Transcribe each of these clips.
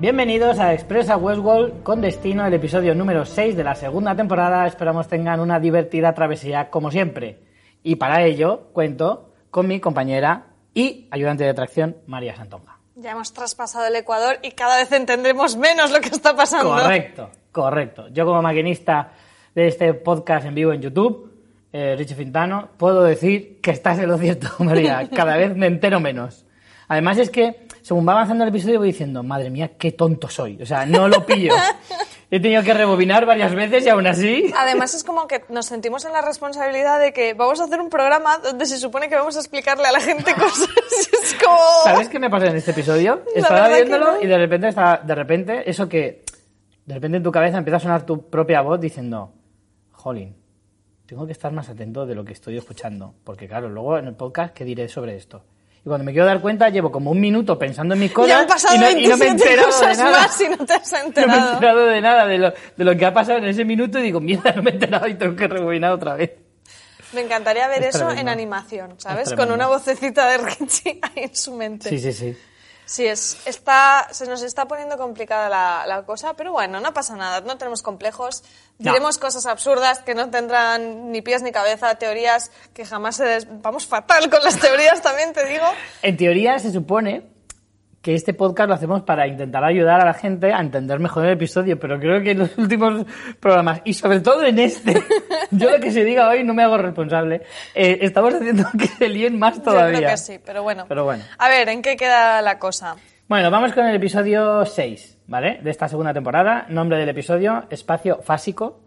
Bienvenidos a Expresa Westworld con destino el episodio número 6 de la segunda temporada. Esperamos tengan una divertida travesía como siempre. Y para ello cuento con mi compañera y ayudante de atracción María Santonga. Ya hemos traspasado el Ecuador y cada vez entendremos menos lo que está pasando. Correcto, correcto. Yo como maquinista de este podcast en vivo en YouTube, eh, Richie Fintano, puedo decir que estás en lo cierto, María. Cada vez me entero menos. Además es que según va avanzando el episodio voy diciendo, madre mía, qué tonto soy. O sea, no lo pillo. He tenido que rebobinar varias veces y aún así... Además es como que nos sentimos en la responsabilidad de que vamos a hacer un programa donde se supone que vamos a explicarle a la gente cosas. es como... ¿Sabes qué me pasa en este episodio? Estaba viéndolo no. y de repente, está, de repente, eso que... De repente en tu cabeza empieza a sonar tu propia voz diciendo, jolín, tengo que estar más atento de lo que estoy escuchando. Porque claro, luego en el podcast, ¿qué diré sobre esto? Y cuando me quiero dar cuenta, llevo como un minuto pensando en mis cosas Ya han pasado y, no, y no me he 27 enterado de cosas nada. más y no te has No me he enterado. enterado de nada de lo, de lo que ha pasado en ese minuto y digo, mierda, no me he enterado y tengo que rebobinar otra vez. Me encantaría ver Es eso tremendo. en animación, ¿sabes? Es Con una vocecita de Richie ahí en su mente. Sí, sí, sí. Sí, es, está, se nos está poniendo complicada la, la cosa, pero bueno, no pasa nada, no tenemos complejos. No. Diremos cosas absurdas que no tendrán ni pies ni cabeza, teorías que jamás se... des- Vamos fatal con las teorías, también te digo. En teoría se supone que este podcast lo hacemos para intentar ayudar a la gente a entender mejor el episodio, pero creo que en los últimos programas, y sobre todo en este, yo lo que se diga hoy no me hago responsable, eh, estamos haciendo que se líen más todavía. Yo creo que sí, pero bueno. Pero bueno. A ver, ¿en qué queda la cosa? Bueno, vamos con el episodio 6, ¿vale? De esta segunda temporada. Nombre del episodio, Espacio Fásico.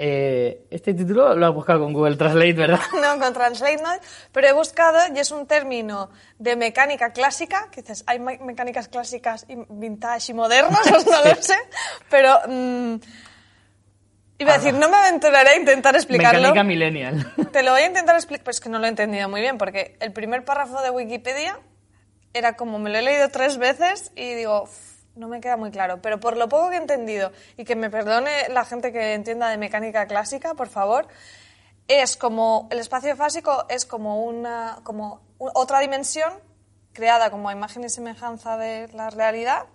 Eh, este título lo has buscado con Google Translate, ¿verdad? No, con Translate no, pero he buscado y es un término de mecánica clásica, que dices, hay me- mecánicas clásicas y vintage y modernas, pues no lo sé, pero mm, iba a decir, no me aventuraré a intentar explicarlo. Mecánica Millennial. Te lo voy a intentar explicar, pues que no lo he entendido muy bien, porque el primer párrafo de Wikipedia era como me lo he leído tres veces y digo, "Uf, no me queda muy claro. Pero por lo poco que he entendido, y que me perdone la gente que entienda de mecánica clásica, por favor, es como el espacio fásico es como una como otra dimensión creada como a imagen y semejanza de la realidad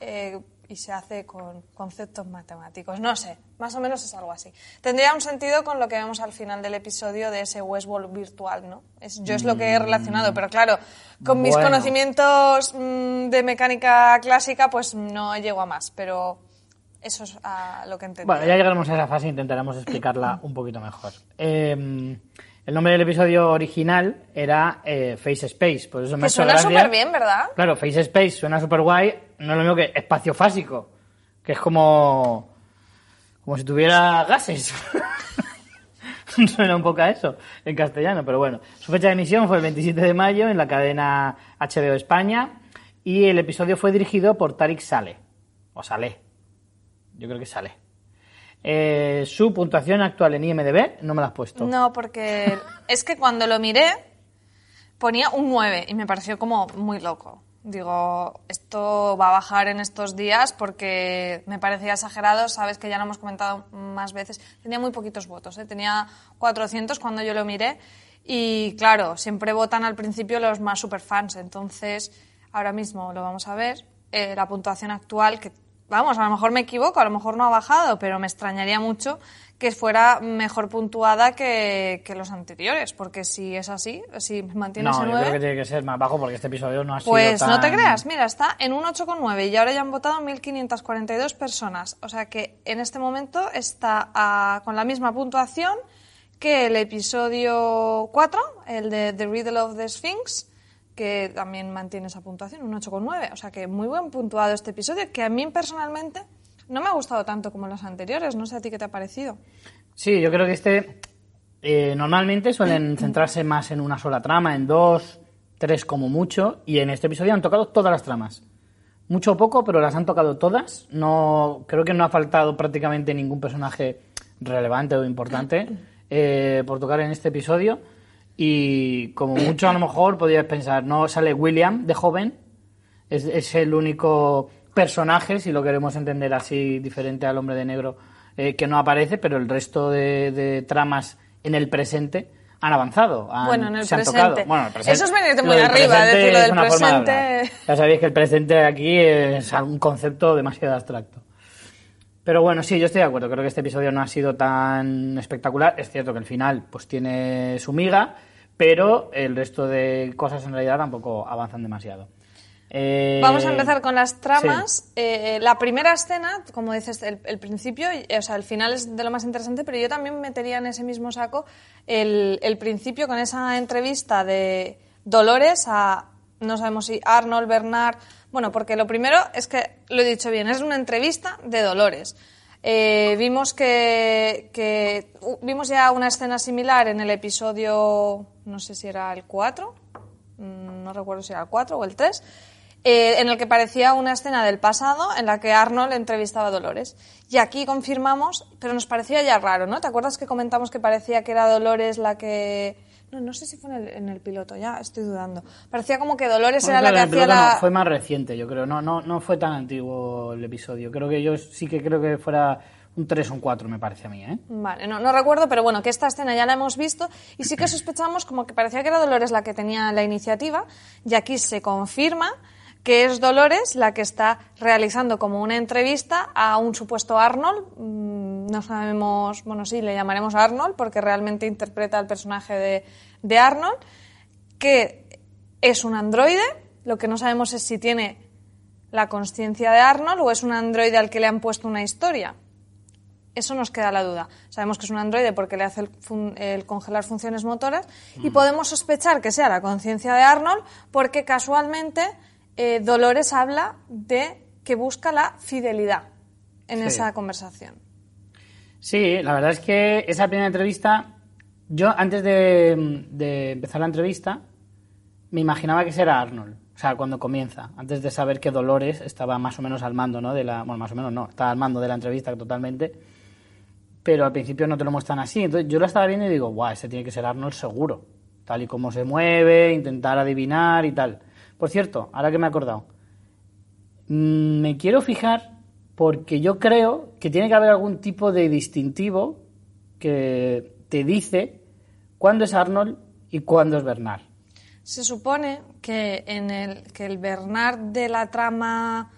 eh, y se hace con conceptos matemáticos. No sé, más o menos es algo así. Tendría un sentido con lo que vemos al final del episodio de ese Westworld virtual, ¿no? Es, yo es lo que he relacionado, pero claro, con mis conocimientos mm, de mecánica clásica, pues no llego a más, pero eso es a lo que entendí. Bueno, ya llegaremos a esa fase e intentaremos explicarla un poquito mejor. Eh, el nombre del episodio original era eh, Face Space, por eso me que suena súper bien, ¿verdad? Claro, Face Space suena súper guay, no es lo mismo que espacio fásico, que es como, como si tuviera gases. suena un poco a eso en castellano, pero bueno. Su fecha de emisión fue el 27 de mayo en la cadena HBO España y el episodio fue dirigido por Tarik Saleh, o Saleh, yo creo que Saleh. Eh, su puntuación actual en IMDB no me la has puesto. No, porque es que cuando lo miré ponía un 9 y me pareció como muy loco. Digo, esto va a bajar en estos días porque me parecía exagerado. Sabes que ya lo hemos comentado más veces. Tenía muy poquitos votos, ¿eh? tenía 400 cuando yo lo miré. Y claro, siempre votan al principio los más superfans. Entonces, ahora mismo lo vamos a ver. Eh, la puntuación actual, que vamos, a lo mejor me equivoco, a lo mejor no ha bajado, pero me extrañaría mucho que fuera mejor puntuada que, que los anteriores, porque si es así, si mantiene No, ese yo 9... creo que tiene que ser más bajo porque este episodio no ha sido Pues no te creas, mira, está en un 8,9 y ahora ya han votado 1.542 personas. O sea que en este momento está ah, con la misma puntuación que el episodio 4, el de The Riddle of the Sphinx, que también mantiene esa puntuación, un 8,9. O sea que muy buen puntuado este episodio, que a mí personalmente no me ha gustado tanto como los anteriores. No sé a ti qué te ha parecido. Sí, yo creo que este eh, normalmente suelen centrarse más en una sola trama, en dos, tres como mucho, y en este episodio han tocado todas las tramas. Mucho o poco, pero las han tocado todas. No, creo que no ha faltado prácticamente ningún personaje relevante o importante eh, por tocar en este episodio. Y como mucho a lo mejor podrías pensar, no sale William de joven, es, es el único personaje, si lo queremos entender así, diferente al hombre de negro, eh, que no aparece, pero el resto de, de tramas en el presente han avanzado. han- Bueno, en el se han presente. tocado. Bueno, el presente- Eso es venirte muy arriba, decir lo es del una forma de presente. hablar. Ya sabéis que el presente aquí es un concepto demasiado abstracto. Pero bueno, sí, yo estoy de acuerdo. Creo que este episodio no ha sido tan espectacular. Es cierto que el final pues tiene su miga, pero el resto de cosas en realidad tampoco avanzan demasiado. Eh, Vamos a empezar con las tramas. Eh, la primera escena, como dices, el, el principio, o sea, el final es de lo más interesante, pero yo también metería en ese mismo saco el, el principio con esa entrevista de Dolores a, no sabemos si Arnold, Bernard. Bueno, porque lo primero es que, lo he dicho bien, es una entrevista de Dolores. Eh, vimos que, que vimos ya una escena similar en el episodio, no sé si era el 4, mm, no recuerdo si era el 4 o el 3, eh, en el que parecía una escena del pasado en la que Arnold entrevistaba a Dolores. Y aquí confirmamos, pero nos parecía ya raro, ¿no? ¿Te acuerdas que comentamos que parecía que era Dolores la que... No, no sé si fue en el, en el piloto, ya estoy dudando. Parecía como que Dolores Bueno, era la que hacía piloto no, la... fue más reciente, yo creo. No, no, no fue tan antiguo el episodio. Creo que yo sí que creo que fuera un 3 o un 4, me parece a mí, ¿eh? Vale, no, no recuerdo, pero bueno, que esta escena ya la hemos visto y sí que sospechamos como que parecía que era Dolores la que tenía la iniciativa y aquí se confirma que es Dolores la que está realizando como una entrevista a un supuesto Arnold. Mm, No sabemos, bueno, sí, le llamaremos Arnold porque realmente interpreta al personaje de, de Arnold, que es un androide. Lo que no sabemos es si tiene la conciencia de Arnold o es un androide al que le han puesto una historia. Eso nos queda la duda. Sabemos que es un androide porque le hace el, fun- el congelar funciones motoras y podemos sospechar que sea la conciencia de Arnold porque casualmente eh, Dolores habla de que busca la fidelidad en Sí. esa conversación. Sí, la verdad es que esa primera entrevista, yo antes de, de empezar la entrevista, me imaginaba que será Arnold. O sea, cuando comienza, antes de saber que Dolores estaba más o menos al mando, ¿no? De la, bueno, más o menos no, estaba al mando de la entrevista totalmente. Pero al principio no te lo muestran así. Entonces yo lo estaba viendo y digo, guau, ese tiene que ser Arnold seguro. Tal y como se mueve, intentar adivinar y tal. Por cierto, ahora que me he acordado, mm, me quiero fijar porque yo creo que tiene que haber algún tipo de distintivo que te dice cuándo es Arnold y cuándo es Bernard. Se supone que en el que el Bernard de la trama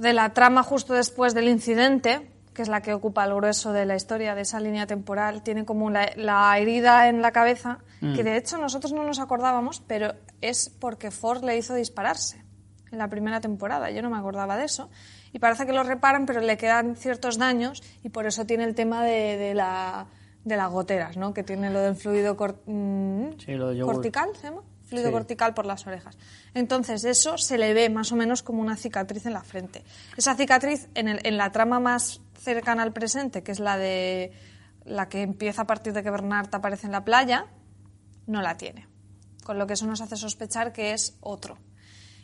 de la trama justo después del incidente, que es la que ocupa el grueso de la historia de esa línea temporal, tiene como la, la herida en la cabeza, que de hecho nosotros no nos acordábamos, pero es porque Ford le hizo dispararse en la primera temporada. Yo no me acordaba de eso. Y parece que lo reparan, pero le quedan ciertos daños y por eso tiene el tema de, de la, de las goteras, ¿no? Que tiene lo del fluido cor- mm, Sí, lo de yogur. cortical, ¿se llama? Fluido Sí. cortical por las orejas. Entonces, eso se le ve más o menos como una cicatriz en la frente. Esa cicatriz, en, el- en la trama más cercana al presente, que es la de la que empieza a partir de que Bernard aparece en la playa, no la tiene. Con lo que eso nos hace sospechar que es otro.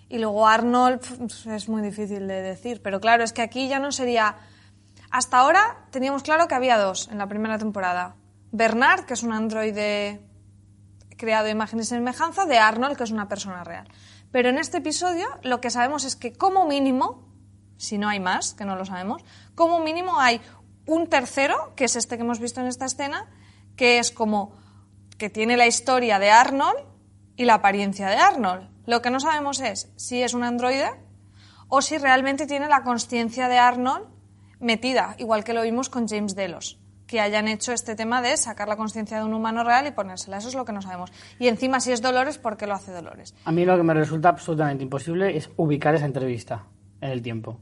Y luego Arnold es muy difícil de decir, pero claro, es que aquí ya no sería... Hasta ahora teníamos claro que había dos en la primera temporada. Bernard, que es un androide creado de imagen y semejanza, de Arnold, que es una persona real. Pero en este episodio lo que sabemos es que como mínimo, si no hay más, que no lo sabemos, como mínimo hay un tercero, que es este que hemos visto en esta escena, que es como que tiene la historia de Arnold y la apariencia de Arnold. Lo que no sabemos es si es un androide o si realmente tiene la conciencia de Arnold metida, igual que lo vimos con James Delos, que hayan hecho este tema de sacar la conciencia de un humano real y ponérsela. Eso es lo que no sabemos. Y encima, si es Dolores, ¿por qué lo hace Dolores? A mí lo que me resulta absolutamente imposible es ubicar esa entrevista en el tiempo.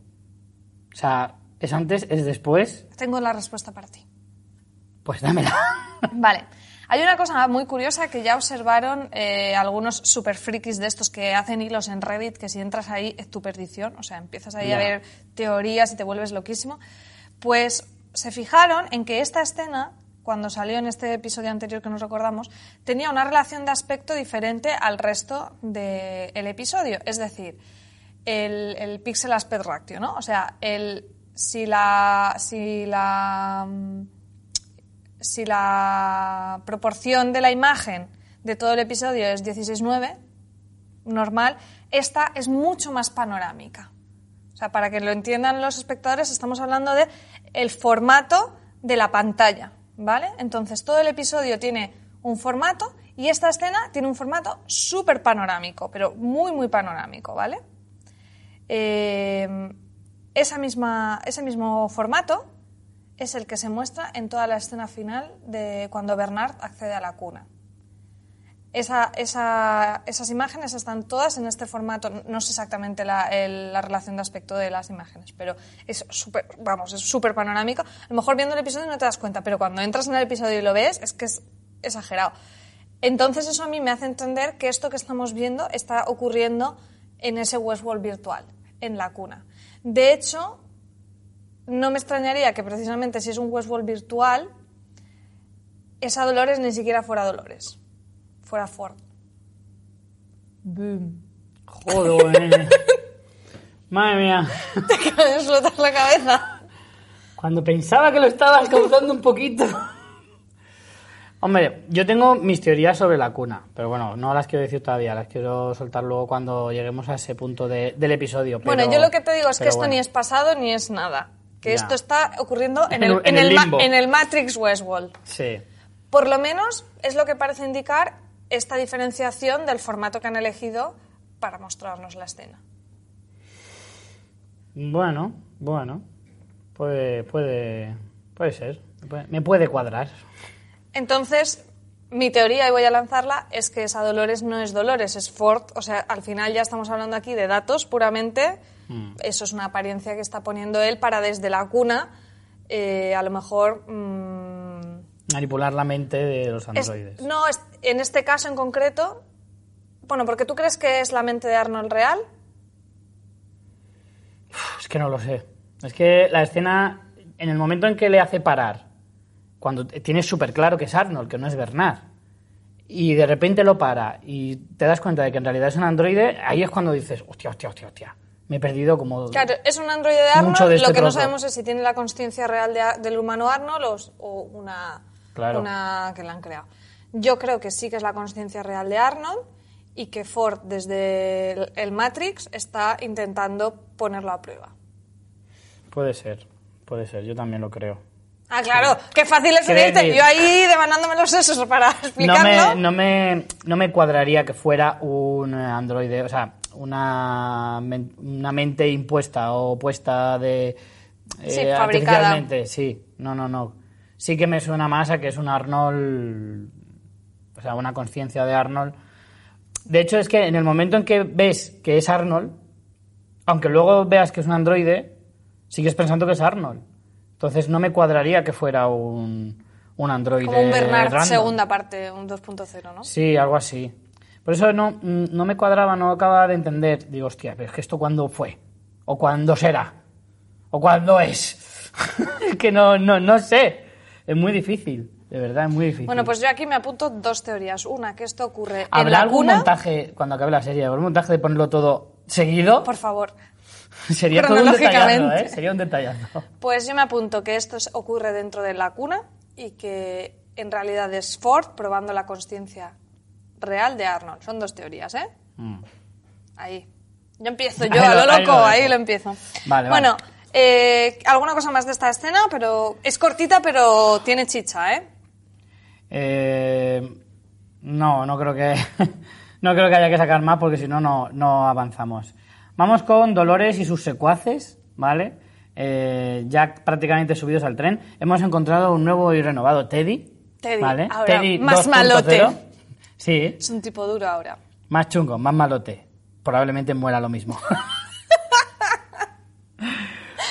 O sea, ¿es antes, es después? Tengo la respuesta para ti. Pues dámela. Vale. Hay una cosa muy curiosa que ya observaron eh, algunos super frikis de estos que hacen hilos en Reddit, que si entras ahí es tu perdición, o sea, empiezas ahí a ver teorías y te vuelves loquísimo. Pues se fijaron en que esta escena, cuando salió en este episodio anterior que nos recordamos, tenía una relación de aspecto diferente al resto del episodio. Es decir, el, el pixel aspect ratio, ¿no? O sea, el, si la. Si la mm, si la proporción de la imagen de todo el episodio es 16-9, normal, esta es mucho más panorámica. O sea, para que lo entiendan los espectadores, estamos hablando de el formato de la pantalla, ¿vale? Entonces, todo el episodio tiene un formato y esta escena tiene un formato súper panorámico, pero muy, muy panorámico, ¿vale? Eh, esa misma, ese mismo formato es el que se muestra en toda la escena final de cuando Bernard accede a la cuna. Esa- esa- esas imágenes están todas en este formato. No sé exactamente la, la relación de aspecto de las imágenes, pero es súper, vamos, es súper panorámico. A lo mejor viendo el episodio no te das cuenta, pero cuando entras en el episodio y lo ves, es que es exagerado. Entonces eso a mí me hace entender que esto que estamos viendo está ocurriendo en ese Westworld virtual, en la cuna. De hecho, no me extrañaría que precisamente si es un Westworld virtual, esa Dolores ni siquiera fuera Dolores, fuera Ford. Boom. Joder. Madre mía. Te acaba de explotar la cabeza. Cuando pensaba que lo estabas causando un poquito. Hombre, yo tengo mis teorías sobre la cuna, pero bueno, no las quiero decir todavía, las quiero soltar luego cuando lleguemos a ese punto de- del episodio. bueno, yo lo que te digo es que esto bueno. ni es pasado ni es nada. Que Ya. esto está ocurriendo en En el, en en el limbo. en el Matrix Westworld. Sí. Por lo menos es lo que parece indicar esta diferenciación del formato que han elegido para mostrarnos la escena. Bueno, bueno. Puede, puede, puede ser. Me puede cuadrar. Entonces, mi teoría, y voy a lanzarla, es que esa Dolores no es Dolores, es Ford. O sea, al final ya estamos hablando aquí de datos puramente. Eso es una apariencia que está poniendo él para desde la cuna, eh, a lo mejor... mm, Manipular la mente de los es- androides. no, es- en este caso en concreto... Bueno, porque tú crees que es la mente de Arnold real. Es que no lo sé. Es que la escena, en el momento en que le hace parar, cuando tienes súper claro que es Arnold, que no es Bernard, y de repente lo para y te das cuenta de que en realidad es un androide, ahí es cuando dices, hostia, hostia, hostia, hostia. Me he perdido como... Claro, es un androide de Arnold. de este lo que no sabemos es si tiene la conciencia real de- del humano Arnold o, o una, Claro. una que la han creado. Yo creo que sí que es la conciencia real de Arnold y que Ford desde el, el Matrix está intentando ponerlo a prueba. Puede ser, puede ser, yo también lo creo. Ah, claro, qué fácil es decir- Yo ahí devanándome los sesos para No explicarlo. me, no, me, no me cuadraría que fuera un androide, o sea, una, una mente impuesta o puesta de... eh, Sí, artificialmente, sí, no, no, no. Sí que me suena más a que es un Arnold, o sea, una conciencia de Arnold. De hecho, es que en el momento en que ves que es Arnold, aunque luego veas que es un androide, sigues pensando que es Arnold. Entonces no me cuadraría que fuera un, un androide Como un Bernard random. segunda parte, un 2.0, ¿no? Sí, algo así. Por eso no, no me cuadraba, no acababa de entender. Digo, hostia, pero es que esto cuándo fue. O cuándo será. O cuándo es. Es que no, no, no sé. Es muy difícil. De verdad, es muy difícil. Bueno, pues yo aquí me apunto dos teorías. Una, que esto ocurre en ¿Habrá la algún cuna. montaje, cuando acabe la serie, algún montaje de ponerlo todo seguido? Por favor. Sería todo un detallazo. ¿eh? Sería un detallazo. Pues yo me apunto que esto es- ocurre dentro de la cuna y que en realidad es Ford probando la conciencia real de Arnold. Son dos teorías, ¿eh? Mm. Ahí. Yo empiezo yo a lo- ahí loco, lo ahí lo empiezo. Vale, bueno, vale. eh, alguna cosa más de esta escena, pero es cortita, pero tiene chicha, ¿eh? Eh, no, no creo que no creo que haya que sacar más porque si no, no avanzamos. Vamos con Dolores y sus secuaces, ¿vale? Eh, ya prácticamente subidos al tren. Hemos encontrado un nuevo y renovado Teddy. Teddy, ¿vale? ahora, Teddy más 2.0. malote. Sí, Es un tipo duro ahora. más chungo, más malote. Probablemente muera lo mismo.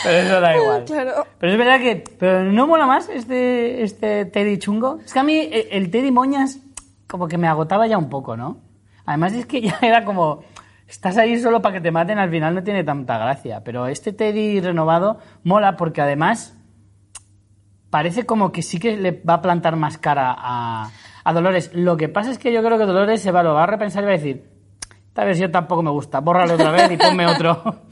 Pero eso da igual. Claro. Pero es verdad que. Pero no mola más este, este Teddy chungo. Es que a mí el, el Teddy Moñas como que me agotaba ya un poco, ¿no? Además es que ya era como. Estás ahí solo para que te maten, al final no tiene tanta gracia. Pero este Teddy renovado mola porque además parece como que sí que le va a plantar más cara a, a Dolores. Lo que pasa es que yo creo que Dolores se va, lo va a repensar y va a decir, esta versión tampoco me gusta, bórralo otra vez y ponme otro.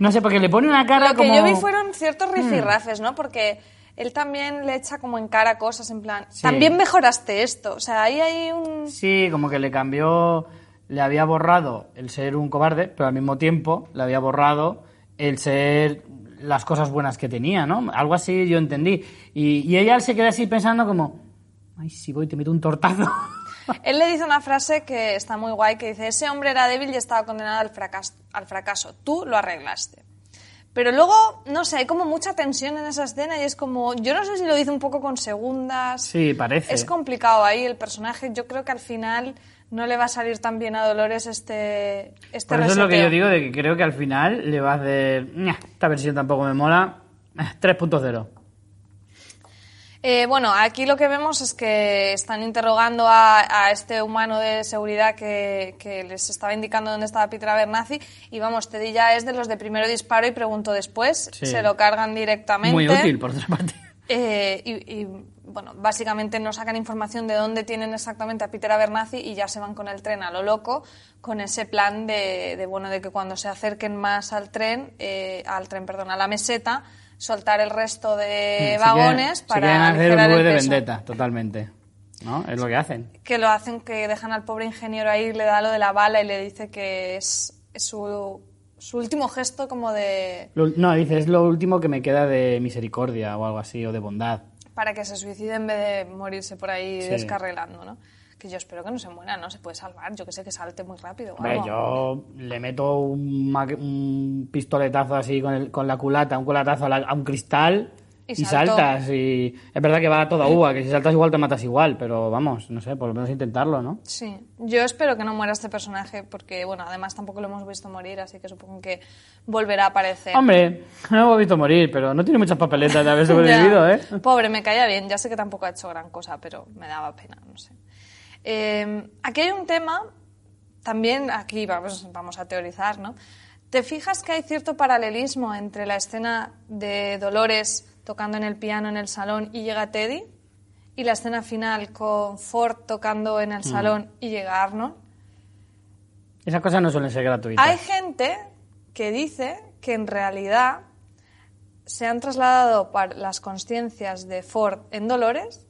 No sé, porque le pone una cara Lo que como... yo vi fueron ciertos Hmm. rifirrafes, ¿no? Porque él también le echa como en cara cosas en plan, Sí. también mejoraste esto. O sea, ahí hay un... Sí, como que le cambió, le había borrado el ser un cobarde, pero al mismo tiempo le había borrado el ser las cosas buenas que tenía, ¿no? Algo así yo entendí. Y, y ella se queda así pensando como, ay, si voy, te meto un tortazo. Él le dice una frase que está muy guay, que dice, ese hombre era débil y estaba condenado al fracaso, al fracaso. Tú lo arreglaste. Pero luego, no sé, hay como mucha tensión en esa escena y es como, yo no sé si lo dice un poco con segundas. Sí, parece. Es complicado ahí el personaje. Yo creo que al final no le va a salir tan bien a Dolores este, este Por eso es lo que yo digo, de que creo que al final le va a hacer, "Ña, esta versión tampoco me mola, Eh, 3.0. Eh, bueno, aquí lo que vemos es que están interrogando a, a este humano de seguridad que, que les estaba indicando dónde estaba Peter Abernathy y vamos, Teddy ya es de los de primero disparo y pregunto después, Sí. se lo cargan directamente. Muy útil, por otra parte. Eh, y, y, bueno, básicamente no sacan información de dónde tienen exactamente a Peter Abernathy y ya se van con el tren a lo loco con ese plan de, de, bueno de que cuando se acerquen más al tren, eh, al tren, perdón, a la meseta, soltar el resto de Se vagones quieren- para se hacer un el de vendetta, totalmente. ¿No? Es lo que hacen. Que lo hacen que dejan al pobre ingeniero ahí, le da lo de la bala y le dice que es, es su, su último gesto como de Lo- no, dice, es lo último que me queda de misericordia o algo así, o de bondad. para que se suicide en vez de morirse por ahí Sí. descarrilando, ¿no? Que yo espero que no se muera, ¿no? Se puede salvar, yo que sé que salte muy rápido. Hombre, yo le meto un, un pistoletazo así con, el- con la culata, un culatazo a, la- a un cristal Y saltas. Y es verdad que va a toda uva, que si saltas igual te matas igual, pero vamos, no sé, por lo menos intentarlo, ¿no? Sí, yo espero que no muera este personaje porque, bueno, además tampoco lo hemos visto morir, así que supongo que volverá a aparecer. Hombre, no lo hemos visto morir, pero no tiene muchas papeletas de haber sobrevivido. ¿eh? Pobre, me caía bien. Ya sé que tampoco ha hecho gran cosa, pero me daba pena, no sé. Eh, aquí hay un tema, también aquí vamos, vamos a teorizar, ¿no? ¿Te fijas que hay cierto paralelismo entre la escena de Dolores tocando en el piano en el salón y llega Teddy y la escena final con Ford tocando en el Mm. salón y llega Arnold? Esas cosas no suelen ser gratuitas. Hay gente que dice que en realidad se han trasladado las conciencias de Ford en Dolores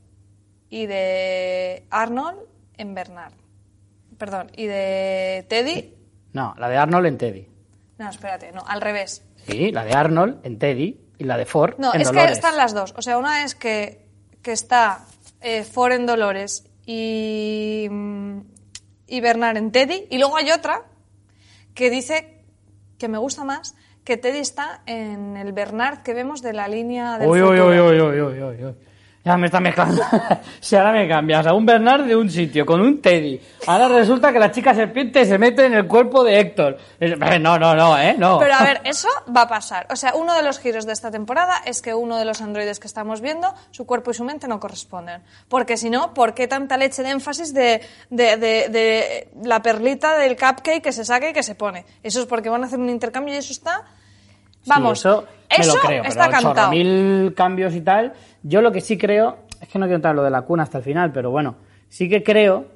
y de Arnold en Bernard. Perdón, y de Teddy. No, la de Arnold en Teddy. No, espérate, no, al revés. Sí, la de Arnold en Teddy y la de Ford No, en es que están las dos. O sea, una es que, que está eh, Ford en Dolores y, mm, y Bernard en Teddy. Y luego hay otra que dice que me gusta más que Teddy está en el Bernard que vemos de la línea del Uy, uy, futuro. uy, uy, uy, uy, uy, uy. Ya me está mezclando. si ahora me cambias a un Bernard de un sitio con un Teddy, ahora resulta que la chica serpiente se mete en el cuerpo de Héctor. Eh, No, no, no, ¿eh? No. Pero a ver, eso va a pasar. O sea, uno de los giros de esta temporada es que uno de los androides que estamos viendo, su cuerpo y su mente no corresponden. Porque si no, ¿por qué tanta leche de énfasis de, de, de- de la perlita del cupcake que se saca y que se pone? Eso es porque van a hacer un intercambio y eso está... Sí, Vamos, eso, me lo creo, está pero cantado. mil cambios y tal. Yo lo que sí creo, es que no quiero entrar en lo de la cuna hasta el final, pero bueno, sí que creo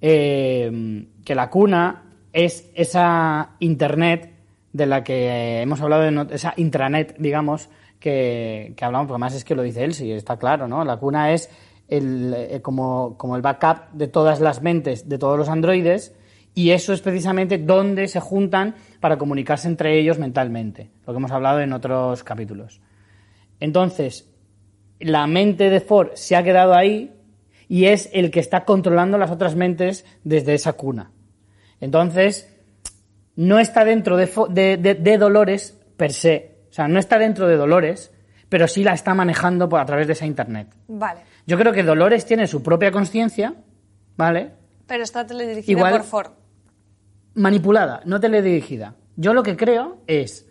eh, que la cuna es esa internet de la que hemos hablado, esa intranet, digamos, que, que hablamos, porque además es que lo dice él, sí, está claro, ¿no? La cuna es el, eh, como, como el backup de todas las mentes de todos los androides y eso es precisamente donde se juntan para comunicarse entre ellos mentalmente, lo que hemos hablado en otros capítulos. Entonces, la mente de Ford se ha quedado ahí y es el que está controlando las otras mentes desde esa cuna. Entonces, no está dentro de, de- de- de Dolores per se. O sea, no está dentro de Dolores, pero sí la está manejando por, a través de esa internet. Vale. Yo creo que Dolores tiene su propia conciencia, ¿vale? Pero está teledirigida Igual- por Ford. Manipulada, no teledirigida. Yo lo que creo es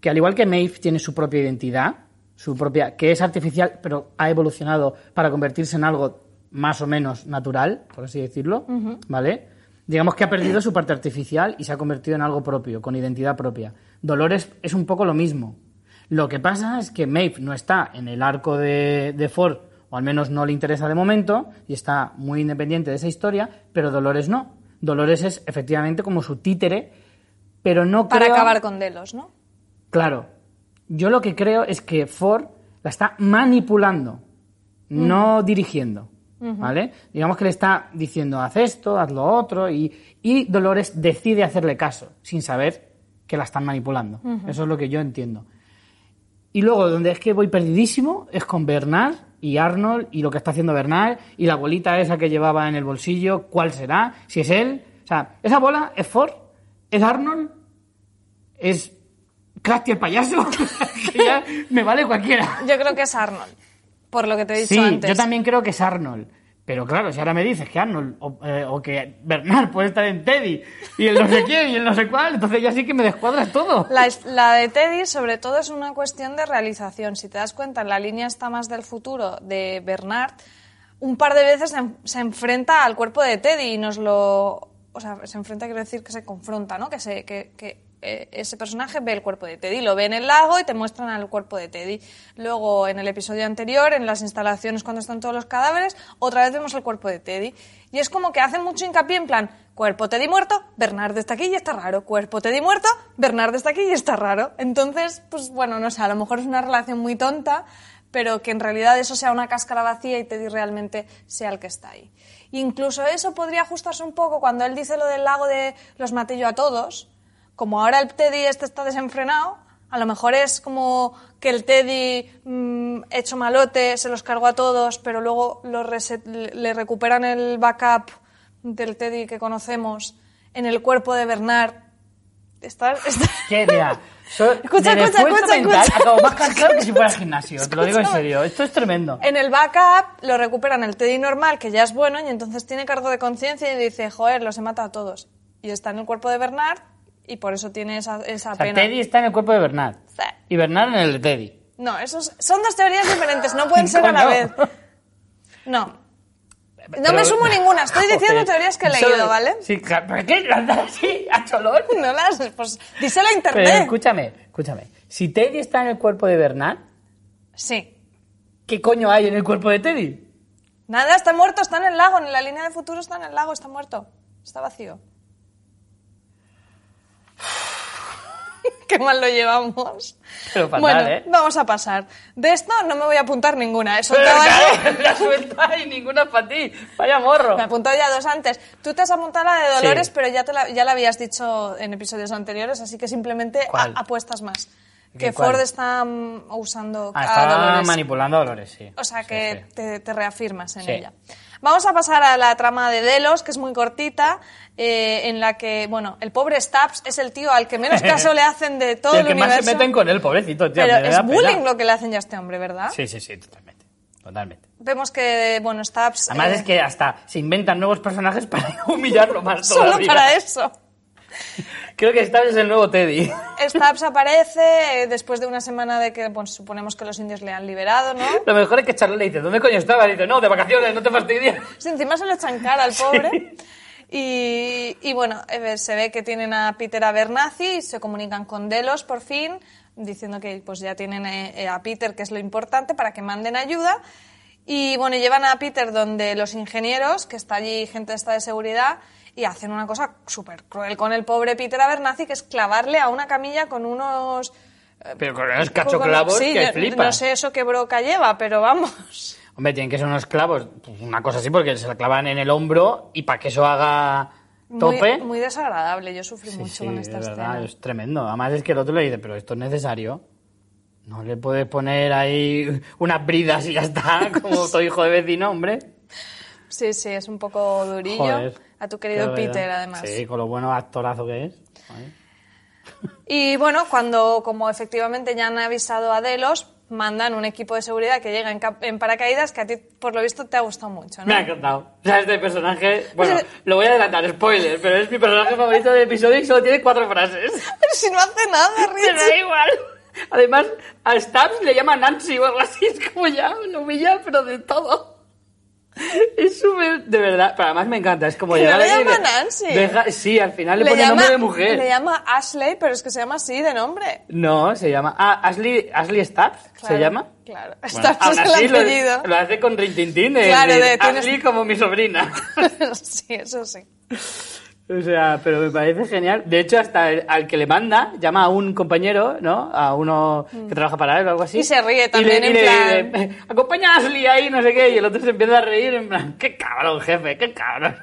que al igual que Maeve tiene su propia identidad, su propia, que es artificial, pero ha evolucionado para convertirse en algo más o menos natural, por así decirlo, ¿vale? Digamos que ha perdido su parte artificial y se ha convertido en algo propio, con identidad propia. Dolores es un poco lo mismo. Lo que pasa es que Maeve no está en el arco de, de Ford, o al menos no le interesa de momento, y está muy independiente de esa historia, pero Dolores no. Dolores es efectivamente como su títere, pero no Para creo- acabar con Delos, ¿no? Claro. Yo lo que creo es que Ford la está manipulando, no dirigiendo. ¿Vale? Digamos que le está diciendo, haz esto, haz lo otro, y, y Dolores decide hacerle caso, sin saber que la están manipulando. Eso es lo que yo entiendo. Y luego, donde es que voy perdidísimo, es con Bernard y Arnold y lo que está haciendo Bernard y la bolita esa que llevaba en el bolsillo, ¿cuál será? Si es él. O sea, esa bola es Ford, es Arnold, es Krusty el payaso, que ya me vale cualquiera. Yo creo que es Arnold, por lo que te he dicho Sí, antes. yo también creo que es Arnold. Pero claro, si ahora me dices que Arnold o, eh, o que Bernard puede estar en Teddy y el no sé quién y el no sé cuál, entonces ya sí que me descuadras todo. La, la de Teddy, sobre todo, es una cuestión de realización. Si te das cuenta, en la línea está más del futuro de Bernard, un par de veces se, se enfrenta al cuerpo de Teddy y nos lo. O sea, se enfrenta, quiero decir que se confronta, ¿no? Que, se, que, que ese personaje ve el cuerpo de Teddy, lo ve en el lago y te muestran al cuerpo de Teddy. Luego, en el episodio anterior, en las instalaciones cuando están todos los cadáveres, otra vez vemos el cuerpo de Teddy. Y es como que hacen mucho hincapié en plan, cuerpo Teddy muerto, Bernard está aquí y está raro. Cuerpo Teddy muerto, Bernard está aquí y está raro. Entonces, pues bueno, no sé, a lo mejor es una relación muy tonta, pero que en realidad eso sea una cáscara vacía y Teddy realmente sea el que está ahí. Incluso eso podría ajustarse un poco cuando él dice lo del lago de los maté yo a todos. Como ahora el Teddy este está desenfrenado, a lo mejor es como que el Teddy mm, hecho malote se los cargó a todos, pero luego lo reset- le recuperan el backup del Teddy que conocemos en el cuerpo de Bernard. Está, está- Que, mira, so- Escucha, escucha, escucha, mental escucha. acabo más cansado que si fuera al gimnasio, te lo digo en serio, esto es tremendo. En el backup lo recuperan el Teddy normal, que ya es bueno, y entonces tiene cargo de conciencia y dice, joder, los he matado a todos. Y está en el cuerpo de Bernard y por eso tiene esa, esa O sea, pena. Teddy está en el cuerpo de Bernard Sí. y Bernard en el de Teddy. No, esos son dos teorías diferentes, no pueden ser a la vez. No. No Pero- me sumo ninguna, estoy diciendo Joder. teorías que he Solo- leído, ¿vale? Sí, claro, ¿pero qué? ¿Lo andas así, a cholón? No las, pues díselo a Pero internet. escúchame, escúchame. Si Teddy está en el cuerpo de Bernard, Sí. ¿qué coño hay en el cuerpo de Teddy? Nada, está muerto, está en el lago, en la línea de futuro está en el lago, está muerto. Está vacío. Qué mal lo llevamos. Pero fatal, bueno, ¿eh? vamos a pasar. De esto no me voy a apuntar ninguna. He soltado la suelta y ninguna para ti. Vaya morro. Me he apuntado ya dos antes. Tú te has apuntado la de Dolores, Sí. pero ya, te la, ya la habías dicho en episodios anteriores, así que simplemente apuestas más. ¿Qué Que cuál? Ford está mm, usando Ah, a Dolores. manipulando a Dolores, sí. O sea que sí. Te, te reafirmas en ella. Vamos a pasar a la trama de Delos, que es muy cortita, eh, en la que, bueno, el pobre Stabs es el tío al que menos caso le hacen de todo el, el que más se universo. meten con él, pobrecito, tío. pero es pena. bullying lo que le hacen ya a este hombre, ¿verdad? Sí, sí, sí, totalmente. Totalmente. Vemos que, bueno, Stabs... Además eh, es que hasta se inventan nuevos personajes para humillarlo más Solo todavía. para eso. Creo que Stabs es el nuevo Teddy. Stabs aparece eh, después de una semana de que, pues, suponemos que los indios le han liberado, ¿no? Lo mejor es que Charlie le dice, ¿dónde coño estabas? Y dice, no, de vacaciones, no te fastidies. Sí, encima se lo echan cara al pobre. Y, y bueno, eh, se ve que tienen a Peter Abernathy y se comunican con Delos por fin, diciendo que pues ya tienen eh, a Peter, que es lo importante, para que manden ayuda. Y bueno, llevan a Peter donde los ingenieros, que está allí gente esta de seguridad, y hacen una cosa súper cruel con el pobre Peter Abernathy, que es clavarle a una camilla con unos... Pero con unos con- cachoclavos sí, que flipas. No sé eso qué broca lleva, pero vamos. Hombre, tienen que ser unos clavos, pues una cosa así, porque se la clavan en el hombro y para que eso haga tope. Muy, muy desagradable, yo sufrí Sí, mucho sí, con esta verdad, escena. es tremendo. Además es que el otro le dice, pero esto es necesario. No le puedes poner ahí unas bridas y ya está, como tu hijo de vecino, hombre. Sí, sí, es un poco durillo. Joder. A tu querido Peter, verdad. además. Sí, con lo bueno actorazo que es. Y bueno, cuando como efectivamente ya han avisado a Delos, mandan un equipo de seguridad que llega en, en paracaídas que a ti por lo visto te ha gustado mucho, ¿no? Me ha encantado. O sea, este personaje... Bueno, Pues, lo voy a adelantar, spoiler, pero es mi personaje favorito del episodio y solo tiene cuatro frases. Pero si no hace nada, Me da Richie. igual. Además, a Stabs le llama Nancy o algo así. Es como ya, lo humilla, pero de todo. Es súper... De verdad. Pero además me encanta. Es como no llegar le llama de- Nancy. deja- sí, al final le, Le pone llama, nombre de mujer. le llama Ashley, pero es que se llama así de nombre. No, se llama... Ah, Ashley, Ashley Stabs, ¿se Claro, llama? Claro, Bueno, aún es así el lo- apellido. Lo, hace con Rintintín. de Claro, de, tienes- Ashley como mi sobrina. sí, eso sí. O sea, pero me parece genial. De hecho, hasta el- al que le manda, llama a un compañero, ¿no? A uno que trabaja para él o algo así. Mm. Y se ríe Y también, le- y en le plan- dice, acompaña a Ashley ahí, no sé qué. Y el otro se empieza a reír en plan, qué cabrón, jefe, qué cabrón.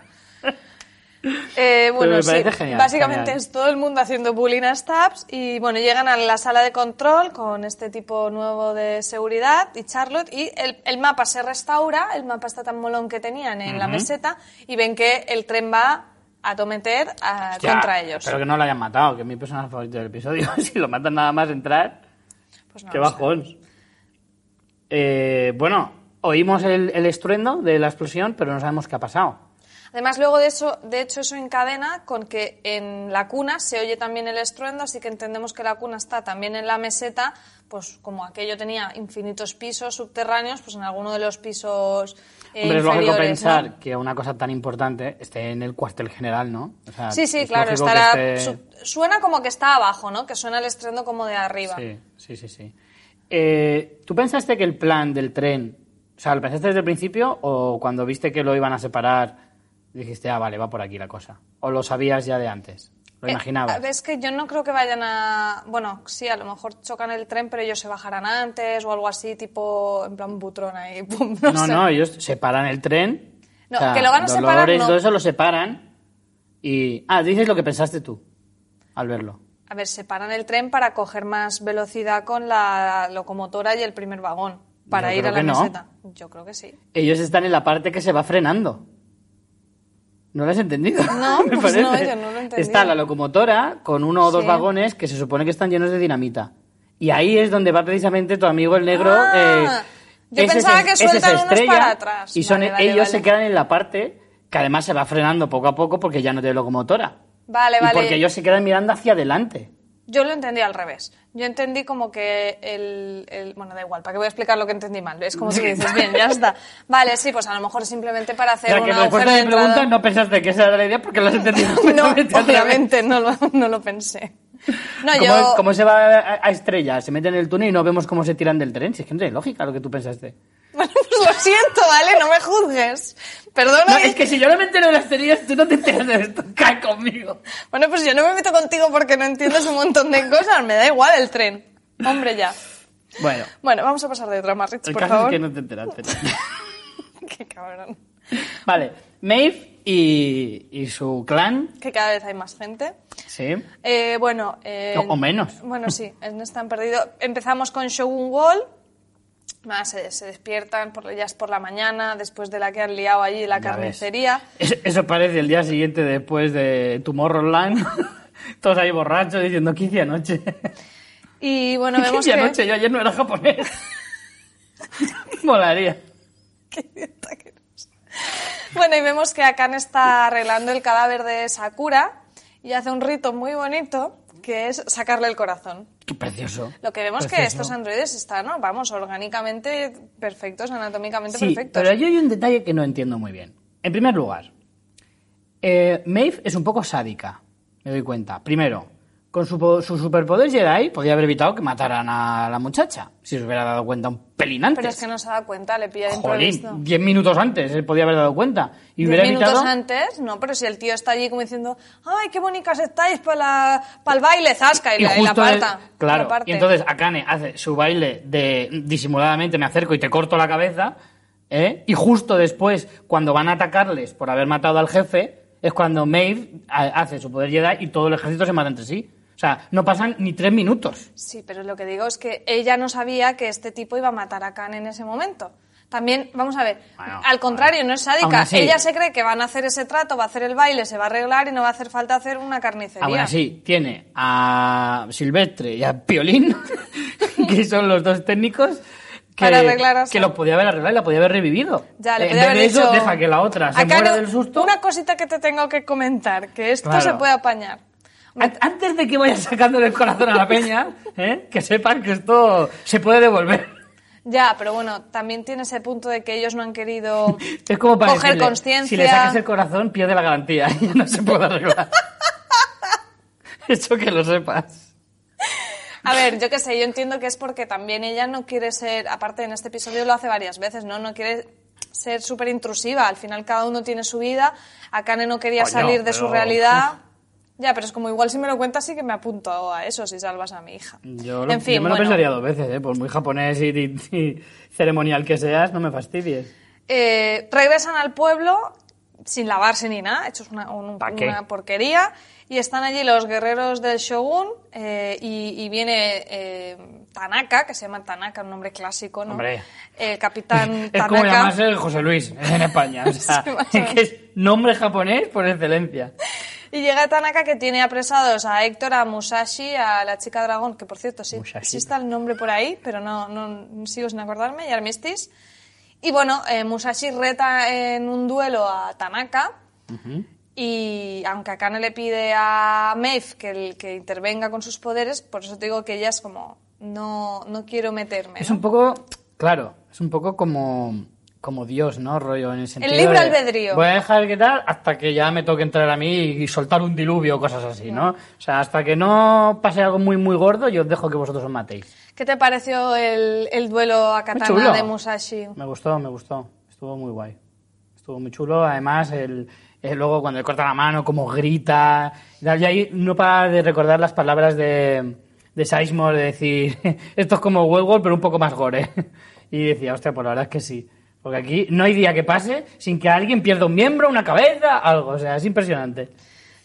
Eh, bueno, me sí, genial, básicamente genial. es todo el mundo haciendo bullying a Stabs y bueno, llegan a la sala de control con este tipo nuevo de seguridad y Charlotte y el, el mapa se restaura, el mapa está tan molón que tenían en la meseta y ven que el tren va a tometer a- Hostia, contra ellos. Espero que no lo hayan matado, que es mi personaje favorito del episodio. si lo matan nada más entrar, Pues no qué bajón. Eh, bueno, oímos el, el estruendo de la explosión, pero no sabemos qué ha pasado. Además, luego de eso, de hecho, eso encadena con que en la cuna se oye también el estruendo, así que entendemos que la cuna está también en la meseta, pues como aquello tenía infinitos pisos subterráneos, pues en alguno de los pisos eh, Hombre, es lógico pensar ¿no? que una cosa tan importante esté en el cuartel general, ¿no? O sea, Sí, sí, es claro, estará. esté- su- Suena como que está abajo, ¿no? Que suena el estruendo como de arriba. Sí, sí, sí, sí. Eh, ¿Tú pensaste que el plan del tren, o sea, lo pensaste desde el principio o cuando viste que lo iban a separar dijiste, ah, vale, va por aquí la cosa? ¿O lo sabías ya de antes? ¿Lo Eh, imaginabas? es que yo no creo que vayan a. Bueno, sí, a lo mejor chocan el tren, pero ellos se bajarán antes o algo así, tipo en plan butrón ahí. pum, no, no, sé. no, ellos separan el tren. No, que lo van a separar, Dolores y no. todo eso lo separan y... Ah, dices lo que pensaste tú al verlo. A ver, separan el tren para coger más velocidad con la locomotora y el primer vagón. Para Yo ir a la que no. meseta. Yo creo que sí. Ellos están en la parte que se va frenando. ¿No lo has entendido? No, Me pues no, yo no lo he entendido. Está la locomotora con uno o dos Sí. vagones que se supone que están llenos de dinamita. Y ahí es donde va precisamente tu amigo el negro. Ah, eh, yo pensaba que sueltan unos para atrás. Y son Vale, vale, ellos vale. se quedan en la parte que además se va frenando poco a poco porque ya no tiene locomotora. Vale, y vale. porque ellos se quedan mirando hacia adelante. Yo lo entendí al revés. Yo entendí como que el, el- Bueno, da igual, ¿para qué voy a explicar lo que entendí mal? Es como si dices, bien, ya está. Vale, sí, pues a lo mejor simplemente para O hacer sea, un que de mi pregunta no pensaste que esa era la idea porque lo has entendido. No, obviamente no lo, no lo pensé. No, ¿Cómo, yo... cómo se va a, a estrella? Se meten en el túnel y no vemos cómo se tiran del tren. Si es que no tiene lógica lo que tú pensaste. Bueno, pues lo siento, ¿vale? No me juzgues. Perdona. No, que- es que si yo no me entero de las teorías, tú no te enteras de esto. Cae conmigo. Bueno, pues yo no me meto contigo porque no entiendes un montón de cosas. Me da igual el tren. Hombre, ya. Bueno, Bueno, vamos a pasar de drama, Rich, el por caso favor. es que no te enteraste. Qué cabrón. vale, Maeve y, y su clan, Que cada vez hay más gente. sí. Eh, bueno... eh, O- o menos. Bueno, sí, en Están Perdido. Empezamos con Shogun Wall. Más se, se despiertan, por, ya es por la mañana, después de la que han liado allí la Ya carnicería. Eso, eso parece el día siguiente después de Tomorrowland. Todos ahí borrachos diciendo, ¿qué hice anoche? Y bueno, ¿Qué vemos hice que... anoche? Yo ayer no era japonés. Molaría. Qué idiota que eres. Bueno, y vemos que Akan está arreglando el cadáver de Sakura y hace un rito muy bonito que es sacarle el corazón. Qué precioso. Lo que vemos que Precioso. estos androides están, ¿no? vamos, orgánicamente perfectos, anatómicamente Sí, perfectos. pero yo hay un detalle que no entiendo muy bien. En primer lugar, eh, Maeve es un poco sádica, me doy cuenta. Primero, con su, su superpoder Jedi podía haber evitado que mataran a la muchacha, si se hubiera dado cuenta un pelín antes. Pero es que no se da cuenta, le pilla de Jolín, diez minutos antes se podía haber dado cuenta. Y Diez hubiera minutos evitado... antes, no, pero si el tío está allí como diciendo, ay, qué bonitas estáis para el baile, zasca, y, la, y la justo es- aparta. claro, la parte. y entonces Akane hace su baile de disimuladamente me acerco y te corto la cabeza, ¿eh? y justo después, cuando van a atacarles por haber matado al jefe, es cuando Maeve ha- hace su poder Jedi y todo el ejército se mata entre sí. O sea, no pasan ni tres minutos. Sí, pero lo que digo es que ella no sabía que este tipo iba a matar a Khan en ese momento. También, vamos a ver, Bueno, al contrario, no es sádica. así- Ella se cree que van a hacer ese trato, va a hacer el baile, se va a arreglar y no va a hacer falta hacer una carnicería. Aún así, tiene a Silvestre y a Piolín, que son los dos técnicos que, Para arreglar a que lo podía haber arreglado y la podía haber revivido. Ya, le en podía vez haber de eso, dicho, deja que la otra se "Acá muera no- del susto. Una cosita que te tengo que comentar, que esto Claro. se puede apañar. An- Antes de que vayas sacándole el corazón a la peña, ¿eh? que sepan que esto se puede devolver. Ya, pero bueno, también tiene ese punto de que ellos no han querido Es como para coger conciencia. si le sacas el corazón, pierde la garantía y ya no se puede arreglar. Eso que lo sepas. A ver, yo qué sé, yo entiendo que es porque también ella no quiere ser, aparte en este episodio lo hace varias veces, ¿no? No quiere ser súper intrusiva. Al final cada uno tiene su vida. Akane no quería Coño, salir de su pero- realidad. Ya, pero es como igual si me lo cuentas sí que me apunto a eso si salvas a mi hija. Yo, lo- en fin, yo me lo bueno. pensaría dos veces, ¿eh? por muy japonés y, y- y ceremonial que seas, no me fastidies. Eh, regresan al pueblo sin lavarse ni nada, hechos una, un- una porquería. Y están allí los guerreros del Shogun eh, y, y viene eh, Tanaka, que se llama Tanaka, un nombre clásico, ¿no? Hombre. El capitán Es como Tanaka. llamarse José Luis en España. O sea, Sí, que es nombre japonés por excelencia. Y llega Tanaka que tiene apresados a Héctor, a Musashi, a la chica dragón, que por cierto sí, sí está el nombre por ahí, pero no, no sigo sin acordarme, y Armistice. Y bueno, eh, Musashi reta en un duelo a Tanaka. Y aunque Akane le pide a Maeve que, el- que intervenga con sus poderes, por eso te digo que ella es como, no, no quiero meterme. Es ¿no? un poco, claro, es un poco como, como Dios, ¿no? Rollo en el sentido libre de, albedrío. Voy a dejar que tal hasta que ya me toque entrar a mí y soltar un diluvio o cosas así, ¿no? O sea, hasta que no pase algo muy, muy gordo, yo os dejo que vosotros os matéis. ¿Qué te pareció el, el duelo a katana de Musashi? Me gustó, me gustó. Estuvo muy guay. Estuvo muy chulo. Además, el, el- luego cuando le corta la mano, como grita. Y tal, y ahí no para de recordar las palabras de, de Sizemore de decir, esto es como World pero un poco más gore. Y decía, hostia, pues la verdad es que sí. Porque aquí no hay día que pase sin que alguien pierda un miembro, una cabeza, algo. O sea, es impresionante.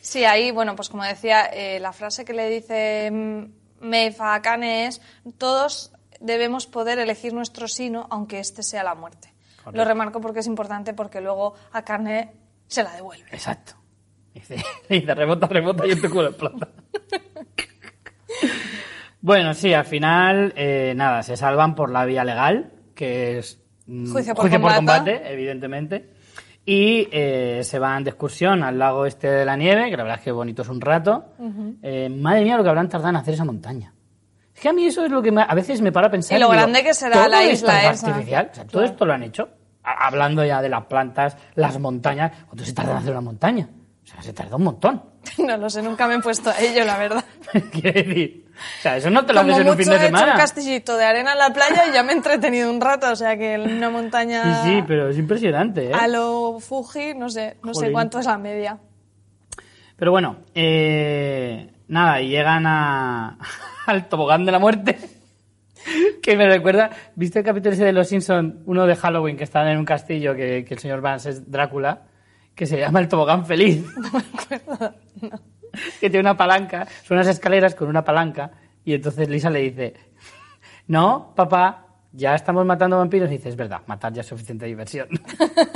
Sí, ahí, bueno, pues como decía, eh, la frase que le dice mm, Maeve a Akane es todos debemos poder elegir nuestro sino, aunque este sea la muerte. Correcto. Lo remarco porque es importante porque luego Akane se la devuelve. Exacto. Y dice, y dice, rebota, rebota y en tu culo explota. bueno, sí, al final, eh, nada, se salvan por la vía legal, que es mm, Juicio por combate. combate, evidentemente. Y eh, se van de excursión al lago este de la nieve, que la verdad es que bonito es un rato. Eh, madre mía, lo que habrán tardado en hacer esa montaña. Es que a mí eso es lo que me- a veces me para a pensar. Y lo digo, grande que será ¿todo la isla esa? artificial? O sea, todo Claro. esto lo han hecho. Hablando ya de las plantas, las montañas. ¿Cuánto se tarda en hacer una montaña? O sea, se tarda un montón. no lo sé, nunca me he puesto a ello, la verdad. Quiere decir, o sea, eso no te lo Como haces en un mucho fin de he hecho un semana. castillito de arena en la playa y ya me he entretenido un rato, o sea que en una montaña Sí, sí, pero es impresionante, ¿eh? a lo Fuji, no sé, no sé Jolín. cuánto es la media. Pero bueno, eh, nada, y llegan a, al tobogán de la muerte. Que me recuerda, ¿viste el capítulo ese de Los Simpson, uno de Halloween que están en un castillo que, que el señor Vance es Drácula, que se llama el tobogán feliz? que tiene una palanca, son unas escaleras con una palanca, y entonces Lisa le dice, no, papá, ya estamos matando vampiros, y dice, es verdad, matar ya es suficiente diversión.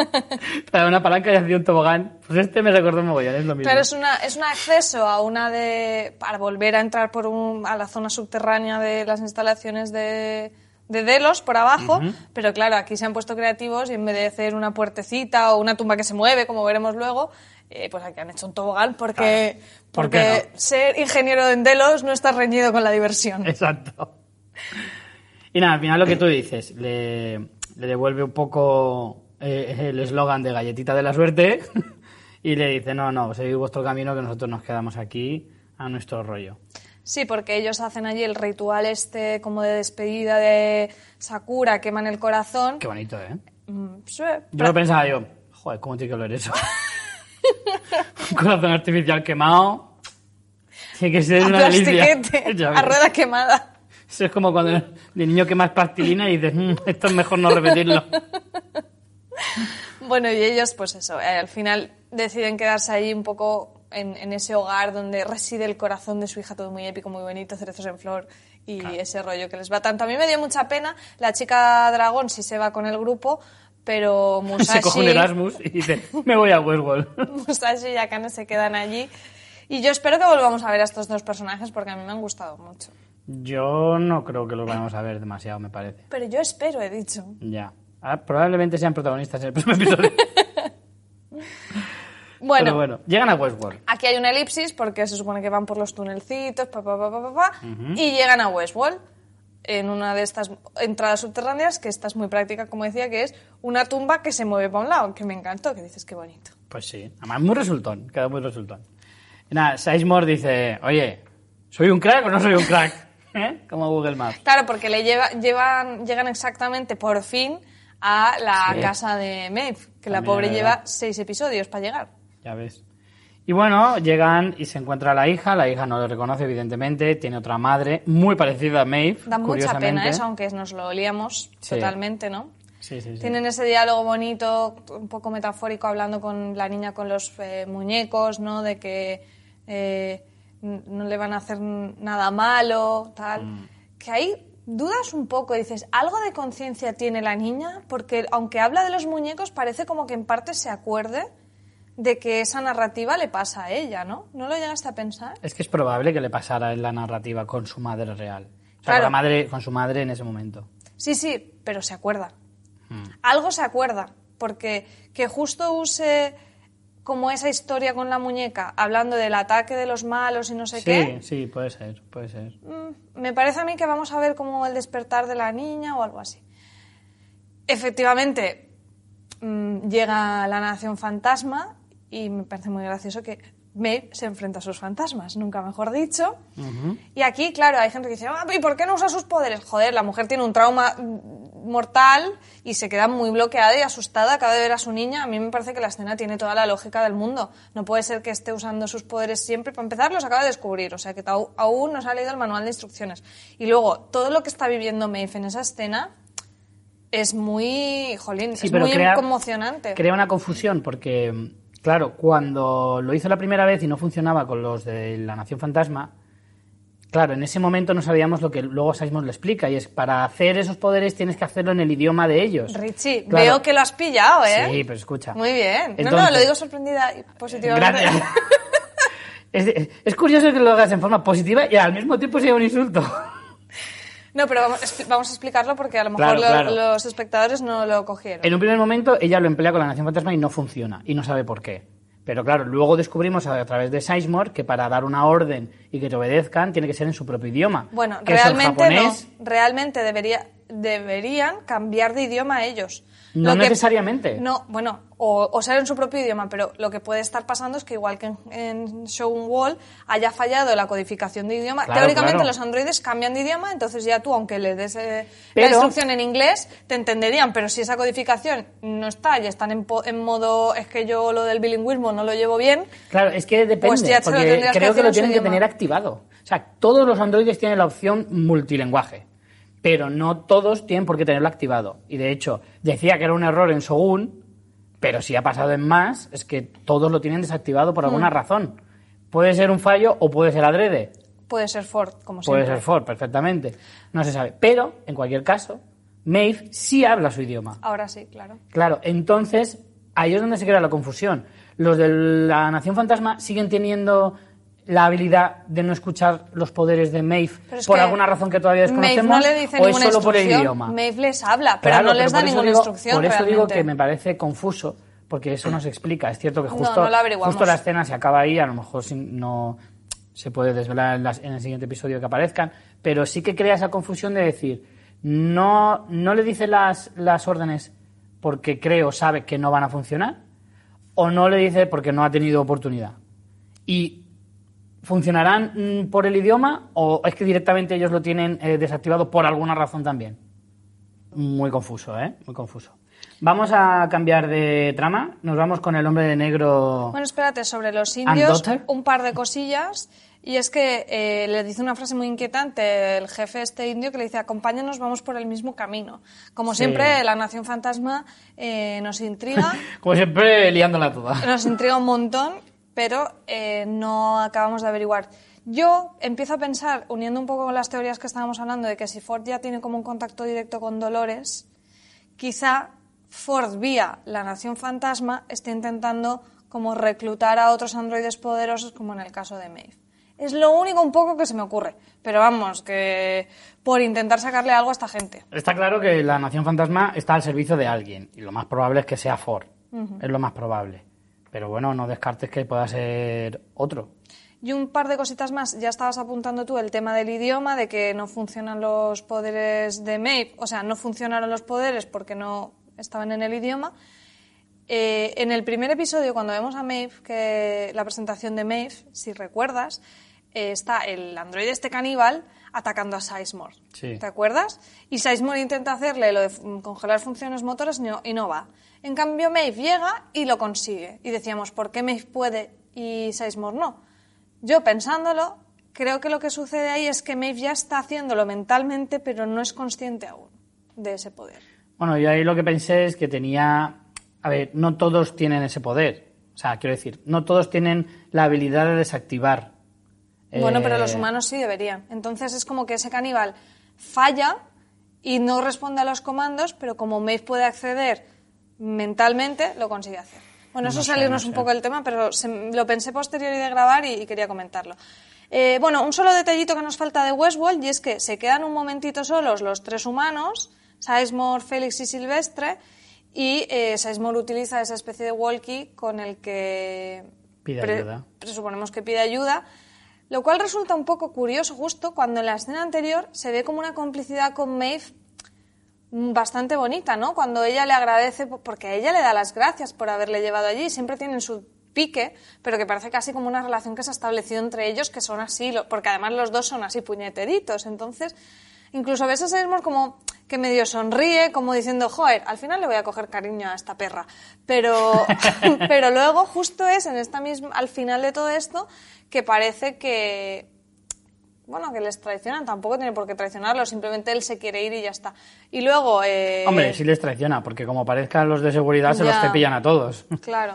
Para una palanca y hacer un tobogán, pues este me recordó mogollón, es lo mismo. Pero es, una, es un acceso a una de. para volver a entrar por un, a la zona subterránea de las instalaciones de, de Delos por abajo. Pero claro, aquí se han puesto creativos y en vez de hacer una puertecita o una tumba que se mueve, como veremos luego, eh, pues aquí han hecho un tobogán porque, Claro. ¿Por qué porque ser ingeniero en Delos no está reñido con la diversión. Exacto. Y nada, al final lo que tú dices, le, le devuelve un poco eh, el eslogan de galletita de la suerte y le dice, no, no, seguid vuestro camino que nosotros nos quedamos aquí a nuestro rollo. Sí, porque ellos hacen allí el ritual este como de despedida de Sakura, queman el corazón. Qué bonito, ¿eh? Mm, sí, Yo lo pensaba yo, joder, ¿cómo tiene que oler eso? un corazón artificial quemado. Tiene que ser a una delicia. a rueda quemada. Eso es como cuando de niño quemas plastilina y dices, "Mm, esto es mejor no repetirlo. Bueno, y ellos, pues eso, eh, al final deciden quedarse ahí un poco en, en ese hogar donde reside el corazón de su hija, todo muy épico, muy bonito, cerezos en flor y ese rollo que les va tanto. A mí me dio mucha pena. La chica dragón sí se va con el grupo, pero Musashi, Se coge un Erasmus y dice, me voy a Westworld. Musashi y Akane se quedan allí. Y yo espero que volvamos a ver a estos dos personajes porque a mí me han gustado mucho. Yo no creo que los vayamos a ver demasiado, me parece. Pero yo espero, he dicho. Ya. Ah, probablemente sean protagonistas en el próximo episodio. Bueno, Pero bueno, llegan a Westworld. aquí hay una elipsis porque se supone que van por los tunelcitos, pa, pa, pa, pa, pa, pa, y llegan a Westworld en una de estas entradas subterráneas, que esta es muy práctica, como decía, que es una tumba que se mueve para un lado, que me encantó, que dices, qué bonito. Pues sí, además muy resultón, queda muy resultón. Y nada, Sizemore dice, oye, ¿soy un crack o no soy un crack? ¿Eh? Como Google Maps. Claro, porque le lleva, llevan, llegan exactamente, por fin, a la Sí. casa de Maeve, que la pobre lleva seis episodios para llegar. Ya ves. Y bueno, llegan y se encuentra la hija, la hija no lo reconoce evidentemente, tiene otra madre muy parecida a Maeve, Da mucha pena eso, aunque nos lo olíamos Sí. totalmente, ¿no? Sí, sí, sí. Tienen ese diálogo bonito, un poco metafórico, hablando con la niña con los eh, muñecos, ¿no? De que eh, no le van a hacer nada malo, tal. Mm. Que ahí dudas un poco, dices, ¿algo de conciencia tiene la niña? Porque aunque habla de los muñecos, parece como que en parte se acuerde de que esa narrativa le pasa a ella, ¿no? ¿No lo llegaste a pensar? Es que es probable que le pasara en la narrativa con su madre real. O sea, Claro. con, la madre, con su madre en ese momento. Sí, sí, pero se acuerda. Hmm. Algo se acuerda, porque que justo use como esa historia con la muñeca, hablando del ataque de los malos y no sé Sí, qué, sí, puede ser, puede ser. mm, me parece a mí que vamos a ver como el despertar de la niña o algo así. Efectivamente, mm, llega la nación fantasma y me parece muy gracioso que Maeve se enfrenta a sus fantasmas, nunca mejor dicho. Y aquí, claro, hay gente que dice, "Ah, ¿y por qué no usa sus poderes? Joder, la mujer tiene un trauma mm, mortal y se queda muy bloqueada y asustada acaba de ver a su niña. A mí me parece que la escena tiene toda la lógica del mundo. No puede ser que esté usando sus poderes siempre. Para empezar, los acaba de descubrir, o sea que aún no se ha leído el manual de instrucciones. Y luego, todo lo que está viviendo Maeve en esa escena es muy, jolín, Sí, es pero muy crea, conmocionante. crea una confusión porque, claro, cuando lo hizo la primera vez y no funcionaba con los de la Nación Fantasma, claro, en ese momento no sabíamos lo que luego Sizemore le explica y es para hacer esos poderes tienes que hacerlo en el idioma de ellos. Richie, Claro. veo que lo has pillado, ¿eh? Sí, pero escucha. Muy bien. no, no, lo digo sorprendida y positivamente. Gracias. es, es curioso que lo hagas en forma positiva y al mismo tiempo sea un insulto. No, pero vamos, vamos a explicarlo porque a lo mejor Claro, lo- claro. los espectadores no lo cogieron. En un primer momento ella lo emplea con la Nación Fantasma y no funciona y no sabe por qué. Pero claro, luego descubrimos a, través de Sizemore que para dar una orden y que te obedezcan tiene que ser en su propio idioma. Bueno, que es el realmente japonés. no. Realmente debería, deberían cambiar de idioma ellos. No Lo que- necesariamente. No, bueno, o, o ser en su propio idioma, pero lo que puede estar pasando es que igual que en, en Shogun Wall haya fallado la codificación de idioma. Claro, Teóricamente claro. los androides cambian de idioma, entonces ya tú, aunque le des eh, Pero- la instrucción en inglés, te entenderían, pero si esa codificación no está y están en, en modo, es que yo lo del bilingüismo no lo llevo bien, Claro, es que depende, Pues ya te lo porque que creo que, hacer lo tienen que tener activado. O sea, todos los androides tienen la opción multilenguaje, pero no todos tienen por qué tenerlo activado. Y de hecho, decía que era un error en Shogun, pero si ha pasado en más, es que todos lo tienen desactivado por alguna razón. Puede ser un fallo o puede ser adrede. puede ser Ford, como Puede siempre. ser Ford, perfectamente. No se sabe. Pero, en cualquier caso, Maeve sí habla su idioma. Ahora sí, claro. Claro, entonces ahí es donde se crea la confusión. Los de la Nación Fantasma siguen teniendo la habilidad de no escuchar los poderes de Maeve por alguna razón que todavía desconocemos no le dice o es solo por el idioma. Maeve les habla, pero Claro, no les da ninguna digo- instrucción Por eso digo que me parece confuso, porque eso no se explica. Es cierto que justo, no justo la escena se acaba ahí, a lo mejor no se puede desvelar en, las- en el siguiente episodio que aparezcan, pero sí que crea esa confusión de decir, no, no le dice las, las órdenes porque cree o sabe que no van a funcionar, o no le dice porque no ha tenido oportunidad. Y ¿Funcionarán mm, por el idioma o es que directamente ellos lo tienen eh, desactivado por alguna razón también? Muy confuso, ¿eh? Muy confuso. Vamos a cambiar de trama. Nos vamos con el hombre de negro. Bueno, espérate, sobre los indios, un par de cosillas. Y es que eh, le dice una frase muy inquietante el jefe este indio que le dice, acompáñanos, vamos por el mismo camino. Como Sí. siempre, la nación fantasma eh, nos intriga, Como siempre, liándola toda. nos intriga un montón, pero eh, no acabamos de averiguar. Yo empiezo a pensar, uniendo un poco con las teorías que estábamos hablando, de que si Ford ya tiene como un contacto directo con Dolores, quizá Ford, vía la Nación Fantasma, esté intentando como reclutar a otros androides poderosos, como en el caso de Maeve. Es lo único un poco que se me ocurre. Pero vamos, que por intentar sacarle algo a esta gente. Está claro que la Nación Fantasma está al servicio de alguien. Y lo más probable es que sea Ford. Es lo más probable. Pero bueno, no descartes que pueda ser otro. Y un par de cositas más. Ya estabas apuntando tú el tema del idioma, de que no funcionan los poderes de Maeve. O sea, no funcionaron los poderes porque no estaban en el idioma. Eh, en el primer episodio, cuando vemos a Maeve, que la presentación de Maeve, si recuerdas, eh, está el androide este caníbal atacando a Sizemore. Sí. ¿Te acuerdas? Y Sizemore intenta hacerle lo de congelar funciones motoras y no, y no va. En cambio, Maeve llega y lo consigue. Y decíamos, ¿por qué Maeve puede y Sizemore no? Yo pensándolo, creo que lo que sucede ahí es que Maeve ya está haciéndolo mentalmente, pero no es consciente aún de ese poder. Bueno, yo ahí lo que pensé es que tenía... A ver, no todos tienen ese poder. O sea, quiero decir, no todos tienen la habilidad de desactivar. Bueno, eh, pero los humanos sí deberían. Entonces es como que ese caníbal falla y no responde a los comandos, pero como Maeve puede acceder mentalmente, lo consigue hacer. Bueno, eso No es sé, salirnos no un poco del tema, pero se- lo pensé posterior y de grabar y, y quería comentarlo. Eh, bueno, un solo detallito que nos falta de Westworld y es que se quedan un momentito solos los tres humanos, Sizemore, Félix y Silvestre, y eh, Sizemore utiliza esa especie de walkie con el que Pide ayuda. presuponemos que pide ayuda, lo cual resulta un poco curioso justo cuando en la escena anterior se ve como una complicidad con Maeve bastante bonita, ¿no? Cuando ella le agradece, po- porque a ella le da las gracias por haberle llevado allí, siempre tienen su pique, pero que parece casi como una relación que se ha establecido entre ellos, que son así, porque además los dos son así puñeteritos, entonces incluso ves a Seymour como que medio sonríe, como diciendo, joder, al final le voy a coger cariño a esta perra, pero, pero luego justo es en esta misma, al final de todo esto, que parece que, bueno, que les traicionan, tampoco tiene por qué traicionarlo, simplemente él se quiere ir y ya está. Y luego... eh, Hombre, sí les traiciona, porque como parezcan los de seguridad, se los cepillan a todos. Claro.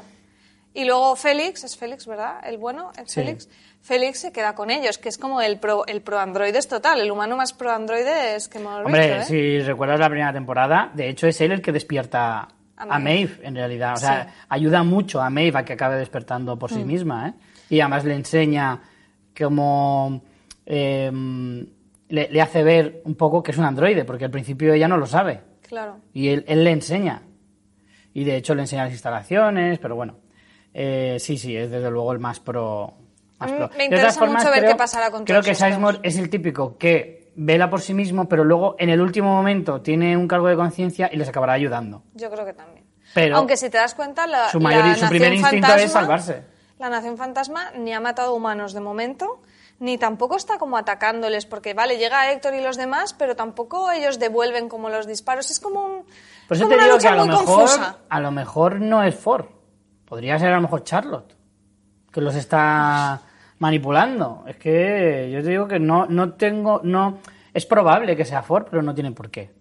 Y luego Félix, es Félix, ¿verdad? El bueno, es Sí. Félix. Félix se queda con ellos, que es como el pro, el pro androides total, el humano más pro androides que hemos Hombre, visto, ¿eh? si recuerdas la primera temporada, de hecho es él el que despierta A a Maeve. En realidad. O sea, Sí. ayuda mucho a Maeve a que acabe despertando por Mm. sí misma, ¿eh? Y además le enseña cómo... eh, le, le hace ver un poco que es un androide, porque al principio ella no lo sabe. Claro. Y él, él le enseña. Y de hecho le enseña las instalaciones, pero bueno. Eh, sí, sí, es desde luego el más pro. más mí pro. me De interesa todas mucho ver qué pasará con Creo que. Sizemore es el típico que vela por sí mismo, pero luego en el último momento tiene un cargo de conciencia y les acabará ayudando. Yo creo que también. Pero Aunque si te das cuenta, la, su mayor- la su primer instinto es salvarse. La Nación Fantasma ni ha matado humanos de momento, ni tampoco está como atacándoles, porque vale, llega Héctor y los demás, pero tampoco ellos devuelven como los disparos. Es como un. Por eso te digo que a lo mejor confusa. a lo mejor no es Ford. Podría ser a lo mejor Charlotte, que los está manipulando. Es que yo te digo que no, no tengo, no, es probable que sea Ford, pero no tiene por qué.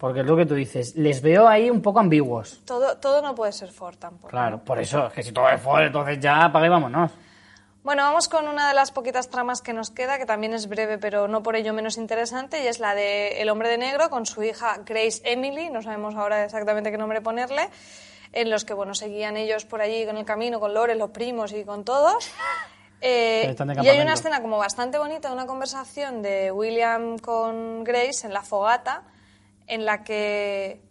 Porque es lo que tú dices, les veo ahí un poco ambiguos. Todo, todo no puede ser Ford tampoco. Claro, por eso, es que si todo es Ford, entonces ya apague y vámonos. Bueno, vamos con una de las poquitas tramas que nos queda, que también es breve, pero no por ello menos interesante, y es la de El hombre de negro con su hija Grace Emily, no sabemos ahora exactamente qué nombre ponerle, en los que, bueno, seguían ellos por allí con el camino, con Lore, los primos y con todos. Eh, y hay una escena como bastante bonita, una conversación de William con Grace en la fogata, en la que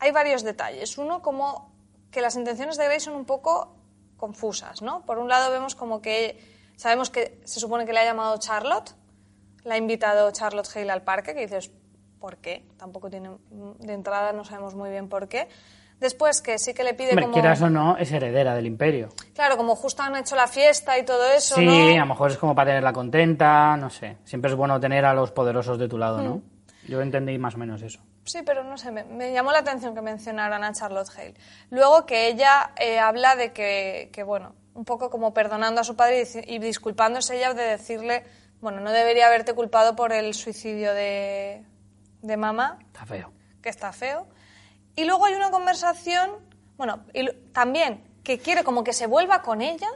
hay varios detalles. Uno, como que las intenciones de Grace son un poco confusas, ¿no? Por un lado vemos como que sabemos que se supone que le ha llamado Charlotte, la ha invitado Charlotte Hale al parque, que dices, ¿por qué? Tampoco tiene, de entrada no sabemos muy bien por qué. Después que sí que le pide Hombre, como... quieras o no, es heredera del imperio. Claro, como justo han hecho la fiesta y todo eso, Sí, ¿no? a lo mejor es como para tenerla contenta, no sé. Siempre es bueno tener a los poderosos de tu lado, ¿no? Mm. Yo entendí más o menos eso. Sí, pero no sé, me, me llamó la atención que mencionaran a Charlotte Hale. Luego que ella eh, habla de que, que, bueno, un poco como perdonando a su padre y, y disculpándose ella de decirle, bueno, no debería haberte culpado por el suicidio de, de mamá, Está feo. que está feo. Y luego hay una conversación, bueno, y también que quiere como que se vuelva con ella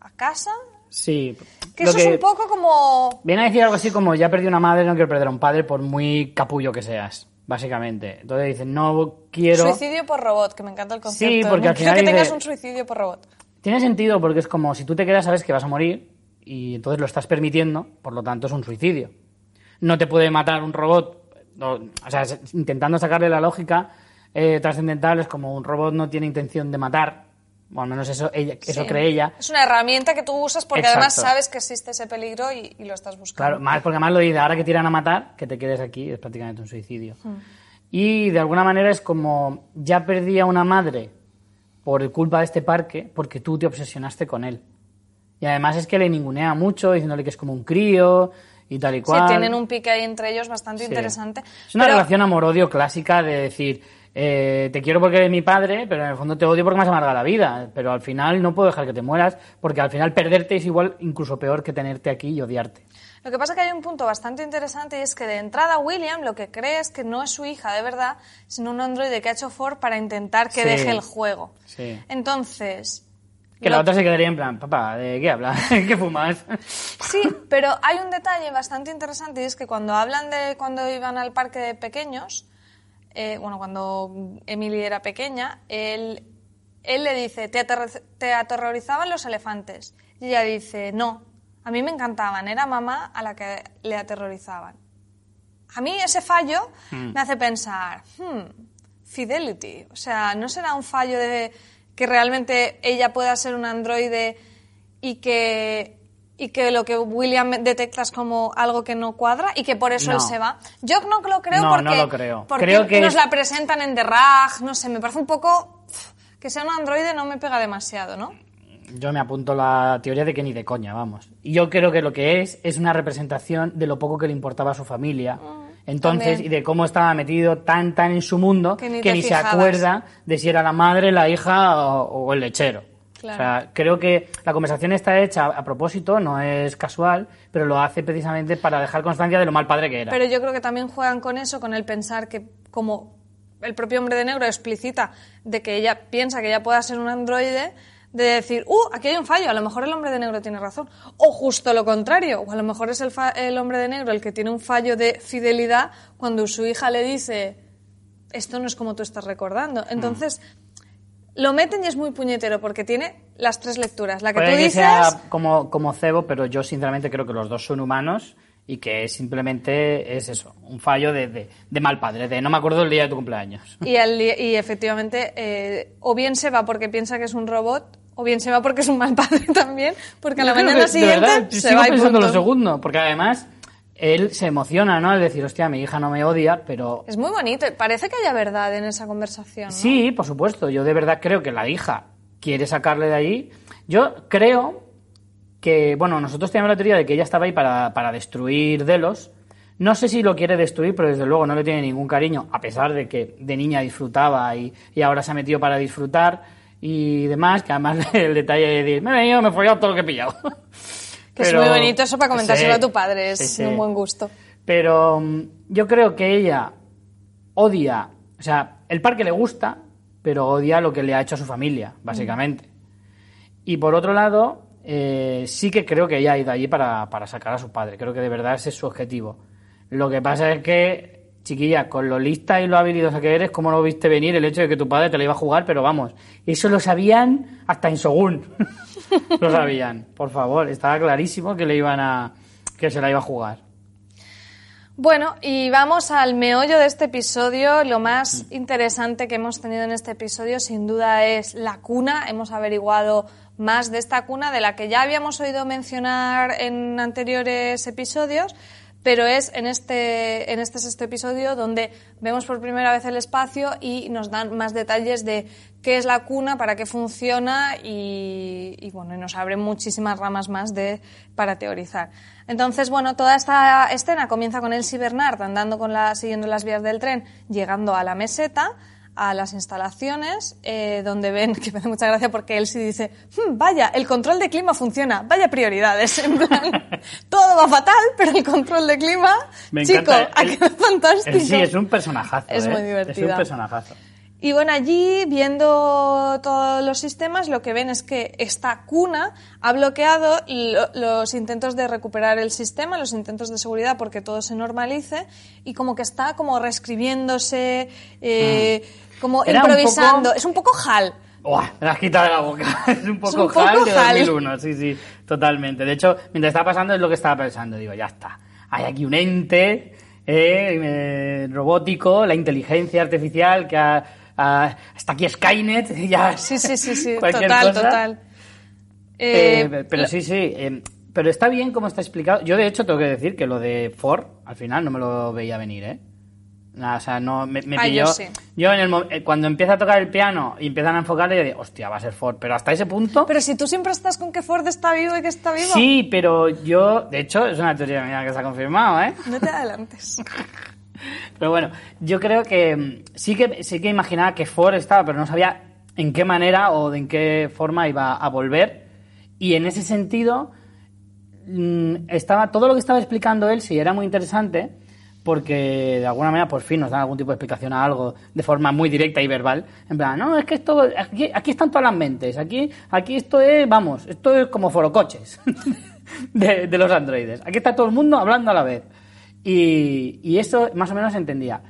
a casa, Sí. Que eso es un poco como... Viene a decir algo así como, ya perdí una madre, no quiero perder a un padre por muy capullo que seas, básicamente. Entonces dicen, no quiero... Suicidio por robot, que me encanta el concepto. Sí, porque No al final quiero que tengas un suicidio por robot. Tiene sentido porque es como si tú te quedas sabes que vas a morir y entonces lo estás permitiendo, por lo tanto es un suicidio. No te puede matar un robot, no, o sea, intentando sacarle la lógica eh, trascendental es como un robot no tiene intención de matar, o al menos eso, ella, eso Sí. cree ella. Es una herramienta que tú usas porque además sabes que existe ese peligro y, y lo estás buscando. Claro, más porque además lo dice, ahora que tiran a matar, que te quedes aquí, es prácticamente un suicidio. Hmm. Y de alguna manera es como, ya perdí a una madre por culpa de este parque porque tú te obsesionaste con él. Y además es que le ningunea mucho, diciéndole que es como un crío y tal y Sí, cual. tienen un pique ahí entre ellos bastante Sí. interesante. Es una Pero- relación amor-odio clásica de decir, eh, te quiero porque eres mi padre, pero en el fondo te odio porque me has amargado la vida. Pero al final no puedo dejar que te mueras, porque al final perderte es igual, incluso peor que tenerte aquí y odiarte. Lo que pasa es que hay un punto bastante interesante y es que de entrada William lo que cree es que no es su hija de verdad, sino un androide que ha hecho Ford para intentar que Sí. deje el juego. Sí. Entonces... Que la otra se quedaría en plan, papá, ¿de qué hablas? ¿Qué fumas? Sí, pero hay un detalle bastante interesante y es que cuando hablan de cuando iban al parque de pequeños, eh, bueno, cuando Emily era pequeña, él, él le dice, ¿Te, aterro- ¿te aterrorizaban los elefantes? Y ella dice, no, a mí me encantaban, era mamá a la que le aterrorizaban. A mí ese fallo me hace pensar, hmm, fidelity, o sea, ¿no será un fallo de que realmente ella pueda ser un androide y que y que lo que William detecta es como algo que no cuadra y que por eso No. él se va. Yo no lo creo No, porque, no lo creo. porque Creo que nos la presentan en The Rag, no sé, me parece un poco que sea un androide no me pega demasiado, ¿no? Yo me apunto la teoría de que ni de coña, vamos. Y yo creo que lo que es es una representación de lo poco que le importaba a su familia. Entonces, Mm, también. y de cómo estaba metido tan, tan en su mundo Que que ni se acuerda de si era la madre, la hija o, o el lechero. Claro. O sea, creo que la conversación está hecha a propósito, no es casual, pero lo hace precisamente para dejar constancia de lo mal padre que era. Pero yo creo que también juegan con eso, con el pensar que como el propio hombre de negro explicita de que ella piensa que ella pueda ser un androide, de decir, uh, aquí hay un fallo, a lo mejor el hombre de negro tiene razón. O justo lo contrario, o a lo mejor es el, fa- el hombre de negro el que tiene un fallo de fidelidad cuando su hija le dice, esto no es como tú estás recordando. Entonces, lo meten y es muy puñetero porque tiene las tres lecturas. La que Puede tú que dices... sea como, como cebo, pero yo sinceramente creo que los dos son humanos y que simplemente es eso, un fallo de, de- de mal padre, de no me acuerdo el día de tu cumpleaños. Y, día- y efectivamente, eh, o bien se va porque piensa que es un robot, o bien se va porque es un mal padre también, porque a la mañana que, de siguiente verdad, se sigo va y pensando punto. lo segundo, porque además él se emociona, ¿no? Al decir, hostia, mi hija no me odia, pero Es muy bonito, parece que haya verdad en esa conversación. ¿no? sí, por supuesto, yo de verdad creo que la hija quiere sacarle de allí. Yo creo que, bueno, nosotros teníamos la teoría de que ella estaba ahí para, para destruir Delos. No sé si lo quiere destruir, pero desde luego no le tiene ningún cariño, a pesar de que de niña disfrutaba y, y ahora se ha metido para disfrutar y demás, que además el detalle de decir, me he venido, me he follado todo lo que he pillado. Que es muy bonito eso para comentárselo Sí, a tu padre, es sí, sí. de un buen gusto. Pero mm, yo creo que ella odia, o sea, el parque le gusta, pero odia lo que le ha hecho a su familia, básicamente. Y por otro lado, eh, sí que creo que ella ha ido allí para, para sacar a su padre. Creo que de verdad ese es su objetivo. Lo que pasa es que, chiquilla, con lo lista y lo habilidosa que eres, ¿cómo no viste venir el hecho de que tu padre te la iba a jugar? Pero vamos, eso lo sabían hasta en Shogun. lo sabían, por favor. Estaba clarísimo que le iban a. que se la iba a jugar. Bueno, y vamos al meollo de este episodio. Lo más interesante que hemos tenido en este episodio, sin duda, es la cuna. Hemos averiguado más de esta cuna, de la que ya habíamos oído mencionar en anteriores episodios, pero es en este, en este sexto episodio donde vemos por primera vez el espacio y nos dan más detalles de qué es la cuna, para qué funciona y, bueno, y nos abren muchísimas ramas más de, para teorizar. Entonces, bueno, toda esta escena comienza con Elsie Bernard andando con la, siguiendo las vías del tren, llegando a la meseta, a las instalaciones, eh, donde ven, que me hace mucha gracia porque Elsie dice, "Hmm, vaya, el control de clima funciona, vaya prioridades, en plan, todo va fatal, pero el control de clima, Me chico, ha quedado fantástico. sí, es un personajazo. Es ¿eh? muy Es divertida. un personajazo. Y bueno, allí, viendo todos los sistemas, lo que ven es que esta cuna ha bloqueado lo- los intentos de recuperar el sistema, los intentos de seguridad, porque todo se normalice, y como que está como reescribiéndose, eh, como Era un improvisando. poco- Es un poco HAL. Buah, me la has quitado de la boca. Es un poco, un poco HAL de HAL. 2001, sí, sí, totalmente. De hecho, mientras estaba pasando es lo que estaba pensando. Digo, ya está. Hay aquí un ente eh, eh, robótico, la inteligencia artificial que ha, ha- hasta aquí Skynet, ya. Sí, sí, sí, sí, total, cosa. total. Eh, Eh, pero sí, sí. eh, pero está bien cómo está explicado. Yo, de hecho, tengo que decir que lo de Ford, al final, no me lo veía venir, ¿eh? Nada, o sea, no, me, me Ah, pilló. yo sí. Yo, en el, eh, cuando empieza a tocar el piano y empiezan a enfocarle, yo digo, hostia, va a ser Ford. Pero hasta ese punto. Pero si tú siempre estás con que Ford está vivo y que está vivo, Sí, pero yo, de hecho, es una teoría mía que se ha confirmado, ¿eh? no te adelantes. Pero bueno, yo creo que mm, sí que sí que imaginaba que Ford estaba, pero no sabía en qué manera o de en qué forma iba a volver. Y en ese sentido, mm, estaba todo lo que estaba explicando él sí era muy interesante porque de alguna manera por fin nos dan algún tipo de explicación a algo de forma muy directa y verbal. En plan no es que esto aquí, aquí están todas las mentes aquí aquí esto es vamos esto es como forocoches de, de los androides. Aquí está todo el mundo hablando a la vez y, y eso más o menos entendía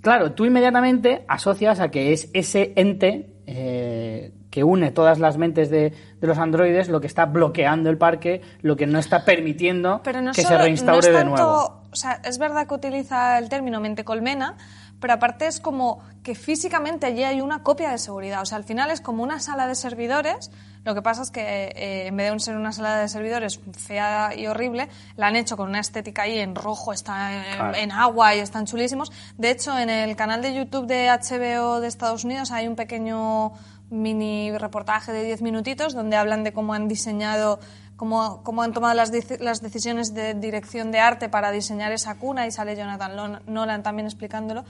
Claro, tú inmediatamente asocias a que es ese ente eh, que une todas las mentes de, de los androides lo que está bloqueando el parque, lo que no está permitiendo Pero no que solo- se reinstaure no es de tanto- nuevo. O sea, es verdad que utiliza el término mente colmena, pero aparte es como que físicamente allí hay una copia de seguridad. O sea, al final es como una sala de servidores. Lo que pasa es que eh, en vez de ser una sala de servidores fea y horrible, la han hecho con una estética ahí en rojo, está en, Claro. en agua y están chulísimos. De hecho, en el canal de YouTube de HBO de Estados Unidos hay un pequeño mini reportaje de 10 minutitos donde hablan de cómo han diseñado, cómo, han tomado las, las decisiones de dirección de arte para diseñar esa cuna y sale Jonathan Nolan también explicándolo.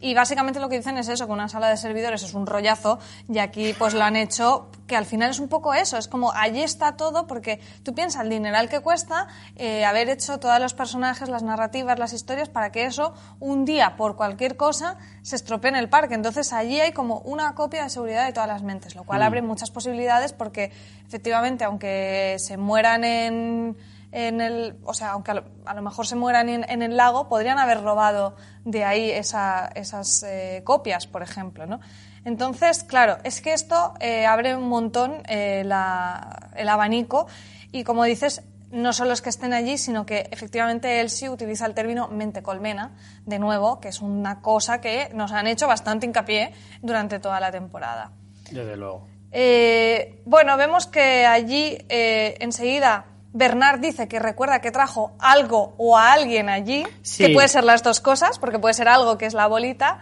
Y básicamente lo que dicen es eso, que una sala de servidores es un rollazo y aquí pues lo han hecho, que al final es un poco eso, es como allí está todo porque tú piensas el dineral que cuesta eh, haber hecho todos los personajes, las narrativas, las historias para que eso un día por cualquier cosa se estropee en el parque. Entonces allí hay como una copia de seguridad de todas las mentes, lo cual abre muchas posibilidades porque efectivamente aunque se mueran en en el, o sea, aunque a lo, a lo mejor se mueran en, en el lago, podrían haber robado de ahí esa- esas eh, copias, por ejemplo, ¿no? Entonces, claro, es que esto eh, abre un montón eh, la- el abanico y, como dices, no solo es que estén allí, sino que efectivamente él sí utiliza el término mente colmena, de nuevo, que es una cosa que nos han hecho bastante hincapié durante toda la temporada. Desde luego. Eh, bueno, vemos que allí enseguida Bernard dice que recuerda que trajo algo o a alguien allí, Sí. que puede ser las dos cosas, porque puede ser algo que es la bolita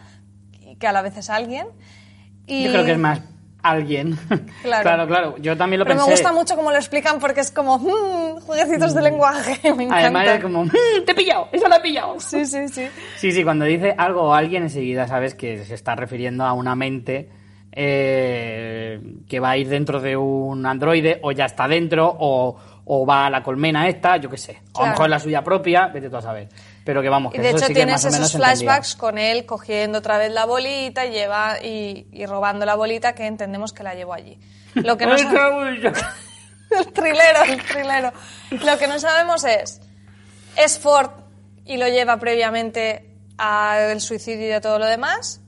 que a la vez es alguien. Y... Yo creo que es más alguien. Claro. claro, claro. Yo también lo Pero pensé. me gusta mucho cómo lo explican porque es como mm, jueguecitos de lenguaje, me encanta. Además es como, "Mm, te he pillado, eso lo he pillado. Sí, sí, sí. Sí, sí, cuando dice algo o alguien enseguida sabes que se está refiriendo a una mente eh, que va a ir dentro de un androide o ya está dentro o, o va a la colmena esta, yo qué sé. O a lo mejor la suya propia, vete tú a saber. Pero que vamos, Y que de eso hecho sí que tienes más o menos esos flashbacks con él cogiendo otra vez la bolita lleva, y, y robando la bolita que entendemos que la llevó allí. Lo que no el trilero, el trilero. Lo que no sabemos es, ¿es Ford y lo lleva previamente al suicidio y a todo lo demás?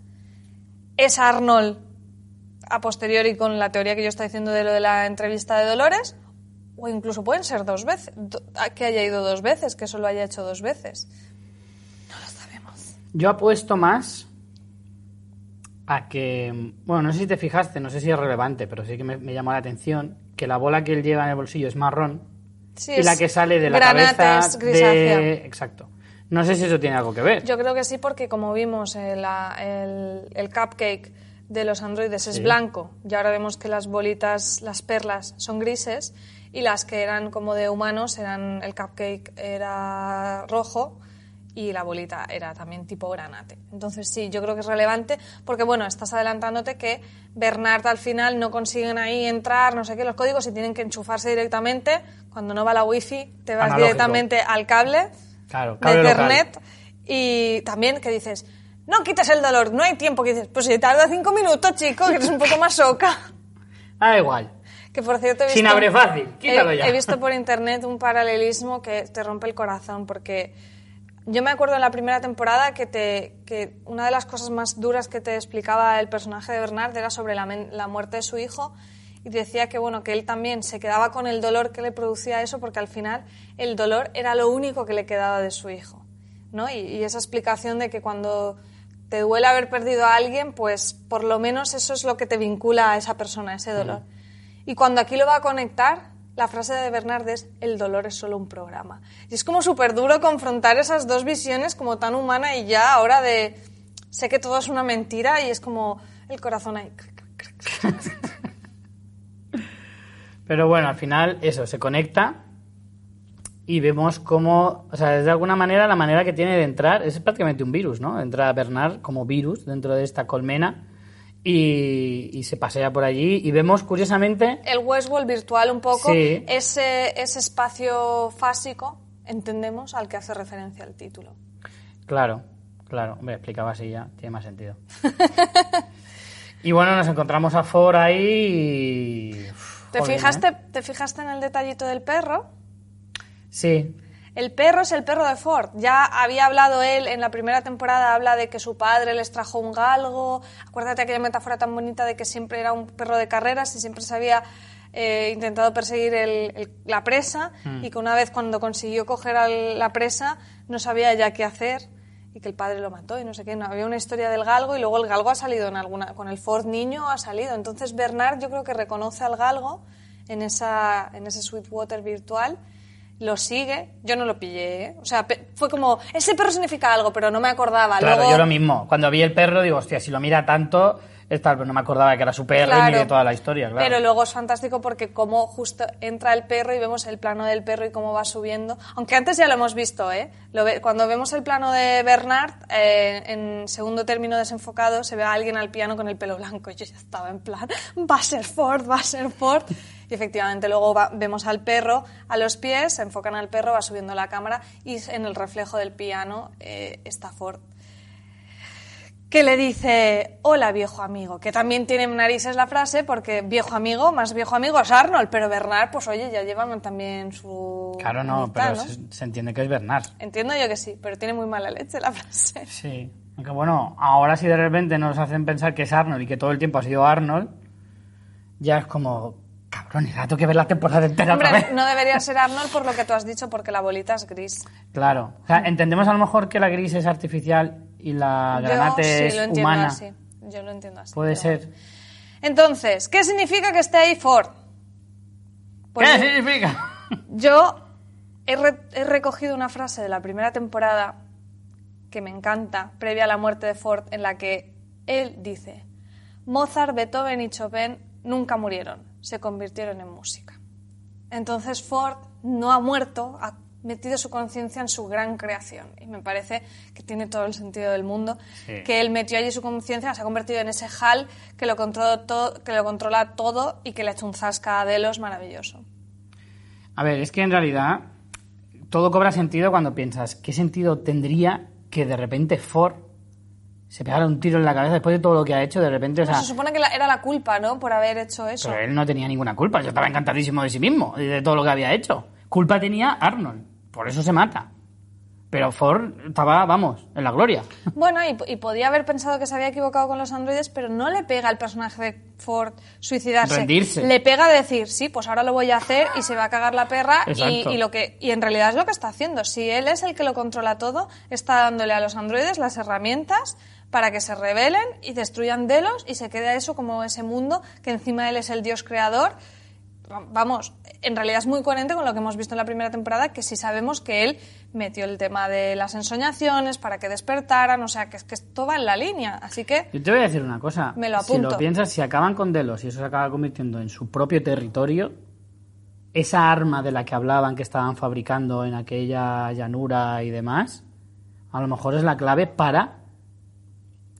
¿Es Arnold a posteriori con la teoría que yo estoy diciendo de lo de la entrevista de Dolores? O incluso pueden ser dos veces, que haya ido dos veces, que eso lo haya hecho dos veces. No lo sabemos. Yo apuesto más a que, bueno, no sé si te fijaste, no sé si es relevante, pero sí que me, me llamó la atención que la bola que él lleva en el bolsillo es marrón Sí, y la que sale de la cabeza de... Exacto. No sé si eso tiene algo que ver. Yo creo que sí, porque como vimos, eh, la- el, el cupcake de los androides es Sí. blanco y ahora vemos que las bolitas, las perlas, son grises y las que eran como de humanos eran el cupcake era rojo y la bolita era también tipo granate. Entonces sí, yo creo que es relevante porque bueno, estás adelantándote que Bernard al final no consiguen ahí entrar, no sé qué, los códigos y tienen que enchufarse directamente. Cuando no va la wifi, te vas Analógico. directamente al cable Claro, de cable local. Y también que dices, no quites el dolor, no hay tiempo. Que dices, pues si tarda cinco minutos, chico, que eres un poco más soca. Da igual. Que por cierto he visto, Sin abre fácil, quítalo he, ya. he visto por internet un paralelismo que te rompe el corazón porque yo me acuerdo en la primera temporada que, te, que una de las cosas más duras que te explicaba el personaje de Bernard era sobre la, la muerte de su hijo y decía que bueno que él también se quedaba con el dolor que le producía eso porque al final el dolor era lo único que le quedaba de su hijo ¿no? y, y esa explicación de que cuando te duele haber perdido a alguien pues por lo menos eso es lo que te vincula a esa persona ese dolor y cuando aquí lo va a conectar, la frase de Bernard es, el dolor es solo un programa. Y es como súper duro confrontar esas dos visiones como tan humana y ya ahora de, sé que todo es una mentira y es como el corazón ahí. Pero bueno, al final eso, se conecta y vemos cómo, o sea, de alguna manera la manera que tiene de entrar es prácticamente un virus, ¿no? Entra Bernard como virus dentro de esta colmena y, y se pasea por allí y vemos curiosamente... El Westworld virtual un poco, Sí. ese, ese espacio fásico, entendemos, al que hace referencia el título. Claro, claro, hombre, explicaba así ya, tiene más sentido. y bueno, nos encontramos a Ford ahí y... uf, ¿Te, joder, fijaste, ¿eh? ¿Te fijaste en el detallito del perro? Sí, El perro es el perro de Ford. Ya había hablado él en la primera temporada, habla de que su padre les trajo un galgo. Acuérdate aquella metáfora tan bonita de que siempre era un perro de carreras y siempre se había eh, intentado perseguir el- el- la presa y que una vez cuando consiguió coger a la presa no sabía ya qué hacer y que el padre lo mató y no sé qué. No, había una historia del galgo y luego el galgo ha salido en alguna... Con el Ford niño ha salido. Entonces Bernard yo creo que reconoce al galgo en, esa, en ese Sweetwater virtual lo sigue, yo no lo pillé, ¿eh? o sea, fue como, ese perro significa algo, pero no me acordaba. claro, Luego, yo lo mismo. Cuando vi el perro digo, hostia, si lo mira tanto, es tal, pero no me acordaba que era su perro Claro. ni de toda la historia, claro. Pero luego es fantástico porque como justo entra el perro y vemos el plano del perro y cómo va subiendo. Aunque antes ya lo hemos visto, ¿eh? Lo ve- cuando vemos el plano de Bernard, eh, en segundo término desenfocado, se ve a alguien al piano con el pelo blanco. Y yo ya estaba en plan, va a ser Ford, va a ser Ford. Y efectivamente luego va- vemos al perro a los pies, se enfocan al perro, va subiendo la cámara y en el reflejo del piano eh, está Ford que le dice, hola viejo amigo, que también tiene narices la frase porque viejo amigo, más viejo amigo es Arnold, pero Bernard, pues oye, ya llevan también su... Claro, no, pero Se, se entiende que es Bernard. Entiendo yo que sí, pero tiene muy mala leche la frase. Sí. Aunque bueno, ahora si de repente nos hacen pensar que es Arnold y que todo el tiempo ha sido Arnold, ya es como, cabrón, ya tengo que ver la temporada entera otra Hombre, vez. no debería ser Arnold por lo que tú has dicho, porque la bolita es gris. Claro. O sea, entendemos a lo mejor que la gris es artificial y la granate yo sí es lo entiendo humana. así. Yo lo entiendo así. Puede pero ser. Entonces, ¿qué significa que esté ahí Ford? Pues ¿Qué yo- significa? Yo he, re- he recogido una frase de la primera temporada que me encanta, previa a la muerte de Ford, en la que él dice, Mozart, Beethoven y Chopin nunca murieron, se convirtieron en música. Entonces Ford no ha muerto, ha metido su conciencia en su gran creación. Y me parece que tiene todo el sentido del mundo, Sí. que él metió allí su conciencia, se ha convertido en ese HAL que lo, controla todo, que lo controla todo y que le ha hecho un zasca a Delos maravilloso. A ver, es que en realidad todo cobra sentido cuando piensas, ¿qué sentido tendría que de repente Ford se pegara un tiro en la cabeza después de todo lo que ha hecho? De repente, o sea, se supone que la- era la culpa, ¿no? Por haber hecho eso. pero él no tenía ninguna culpa, yo estaba encantadísimo de sí mismo y de todo lo que había hecho. Culpa tenía Arnold, por eso se mata. Pero Ford estaba, vamos, en la gloria. Bueno, y, y podía haber pensado que se había equivocado con los androides, pero no le pega al personaje de Ford suicidarse. Rendirse. Le pega decir, sí, pues ahora lo voy a hacer y se va a cagar la perra. Y lo que, y en realidad es lo que está haciendo. Si él es el que lo controla todo, está dándole a los androides las herramientas para que se rebelen y destruyan Delos y se quede eso como ese mundo que encima él es el dios creador. Vamos, en realidad es muy coherente con lo que hemos visto en la primera temporada, que sí sabemos que él metió el tema de las ensoñaciones para que despertaran, o sea, que, es que esto va en la línea. Así que, Yo te voy a decir una cosa. Me lo Si apunto. lo piensas, si acaban con Delos y eso se acaba convirtiendo en su propio territorio, esa arma de la que hablaban que estaban fabricando en aquella llanura y demás, a lo mejor es la clave para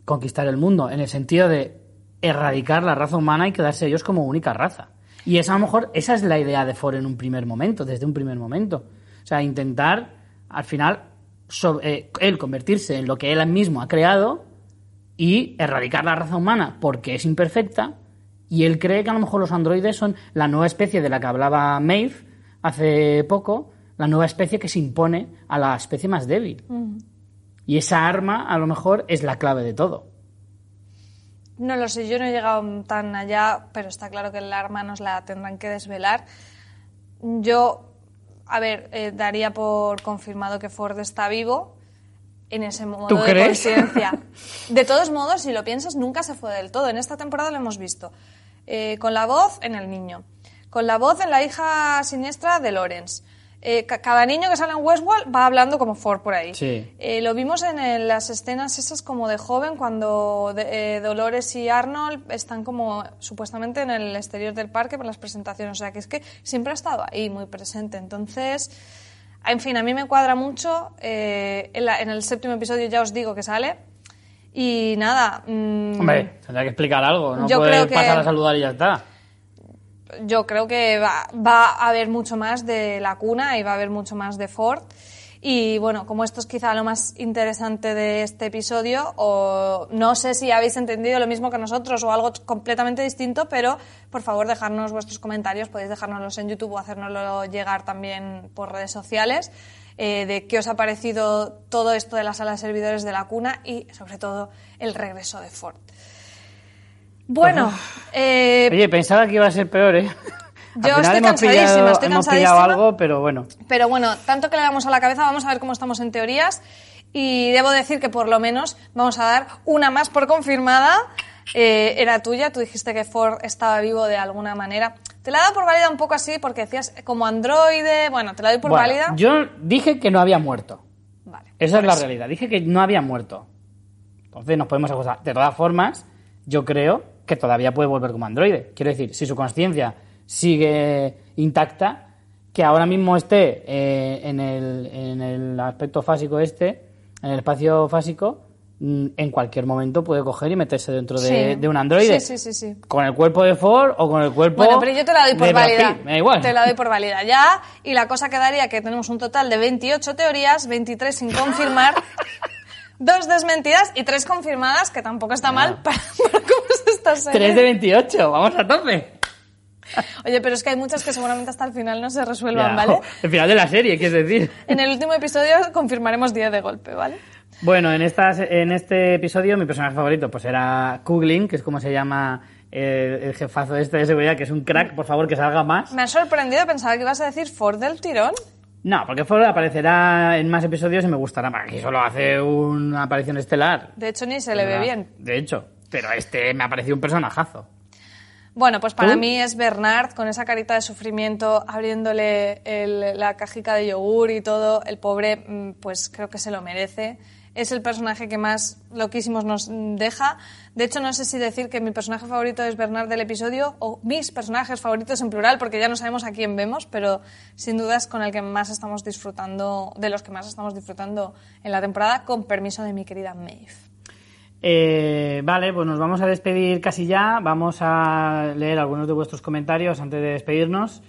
conquistar el mundo, en el sentido de erradicar la raza humana y quedarse ellos como única raza. Y esa a lo mejor, esa es la idea de Ford en un primer momento, desde un primer momento. O sea, intentar, al final, eh, él convertirse en lo que él mismo ha creado y erradicar la raza humana porque es imperfecta. Y él cree que a lo mejor los androides son la nueva especie de la que hablaba Maeve hace poco, la nueva especie que se impone a la especie más débil. Y esa arma, a lo mejor, es la clave de todo. No lo sé, yo no he llegado tan allá, pero está claro que el arma nos la tendrán que desvelar. Yo, a ver, eh, daría por confirmado que Ford está vivo en ese modo ¿Tú de conciencia. De todos modos, si lo piensas, nunca se fue del todo. En esta temporada lo hemos visto. Eh, con la voz en el niño, con la voz en la hija siniestra de Lawrence. Eh, ca- cada niño que sale en Westworld va hablando como Ford por ahí. Sí. Eh, lo vimos en las escenas esas como de joven, cuando de- eh, Dolores y Arnold están como supuestamente en el exterior del parque para las presentaciones. O sea, que es que siempre ha estado ahí, muy presente. Entonces, en fin, a mí me cuadra mucho. en, la- en el séptimo episodio ya os digo que sale. Y nada, mm, Hombre, tendrá que explicar algo, no Yo puede creo que- pasar a saludar y ya está. Yo creo que va, a haber mucho más de la cuna y va a haber mucho más de Ford. Y bueno, como esto es quizá lo más interesante de este episodio, o no sé si habéis entendido lo mismo que nosotros o algo completamente distinto, pero por favor dejadnos vuestros comentarios, podéis dejárnoslos en YouTube o hacérnoslo llegar también por redes sociales, eh, de qué os ha parecido todo esto de la sala de servidores de la cuna y sobre todo el regreso de Ford. Bueno, eh, Oye, pensaba que iba a ser peor, ¿eh? Yo estoy hemos cansadísima, pillado- estoy hemos cansadísima. pillado algo, pero bueno. Pero bueno, tanto que le damos a la cabeza, vamos a ver cómo estamos en teorías. Y debo decir que por lo menos vamos a dar una más por confirmada. Eh, era tuya, tú dijiste que Ford estaba vivo de alguna manera. Te la he dado por válida un poco así porque decías como androide. Bueno, te la doy por Bueno, válida. Yo dije que no había muerto. Vale. Esa es la eso. realidad. Dije que no había muerto. Entonces nos podemos acusar. De todas formas, yo creo que todavía puede volver como androide. Quiero decir, si su conciencia sigue intacta, que ahora mismo esté eh, en, el, en el aspecto fásico este, en el espacio fásico, mm, en cualquier momento puede coger y meterse dentro de, Sí. de un androide. Sí, sí, sí, sí. Con el cuerpo de Ford o con el cuerpo. Bueno, pero yo te la doy por válida. Me da igual. Te la doy por válida ya. Y la cosa quedaría que tenemos un total de 28 teorías, 23 sin confirmar, dos desmentidas y tres confirmadas, que tampoco está mal para, para cómo se está 3 de 28, vamos a tope. Oye, pero es que hay muchas que seguramente hasta el final no se resuelvan, Ya, ¿vale? El final de la serie, quieres decir. En el último episodio confirmaremos 10 de golpe, ¿vale? Bueno, en, estas, en este episodio mi personaje favorito pues era Kuglin, que es como se llama eh, el jefazo este de seguridad, que es un crack, por favor que salga más. Me ha sorprendido, pensaba que ibas a decir Ford del tirón. No, porque Ford aparecerá en más episodios y me gustará más. Aquí solo hace una aparición estelar. De hecho, ni se le ve bien. De hecho, pero este me ha parecido un personajazo. Bueno, pues para ¿Tú? mí es Bernard con esa carita de sufrimiento, abriéndole el- la cajica de yogur y todo. El pobre, mm, pues creo que se lo merece. Es el personaje que más loquísimos nos deja. De hecho, no sé si decir que mi personaje favorito es Bernard del episodio o mis personajes favoritos en plural, porque ya no sabemos a quién vemos, pero sin duda es con el que más estamos disfrutando, de los que más estamos disfrutando en la temporada, con permiso de mi querida Maeve. Eh, vale, pues nos vamos a despedir casi ya. Vamos a leer algunos de vuestros comentarios antes de despedirnos.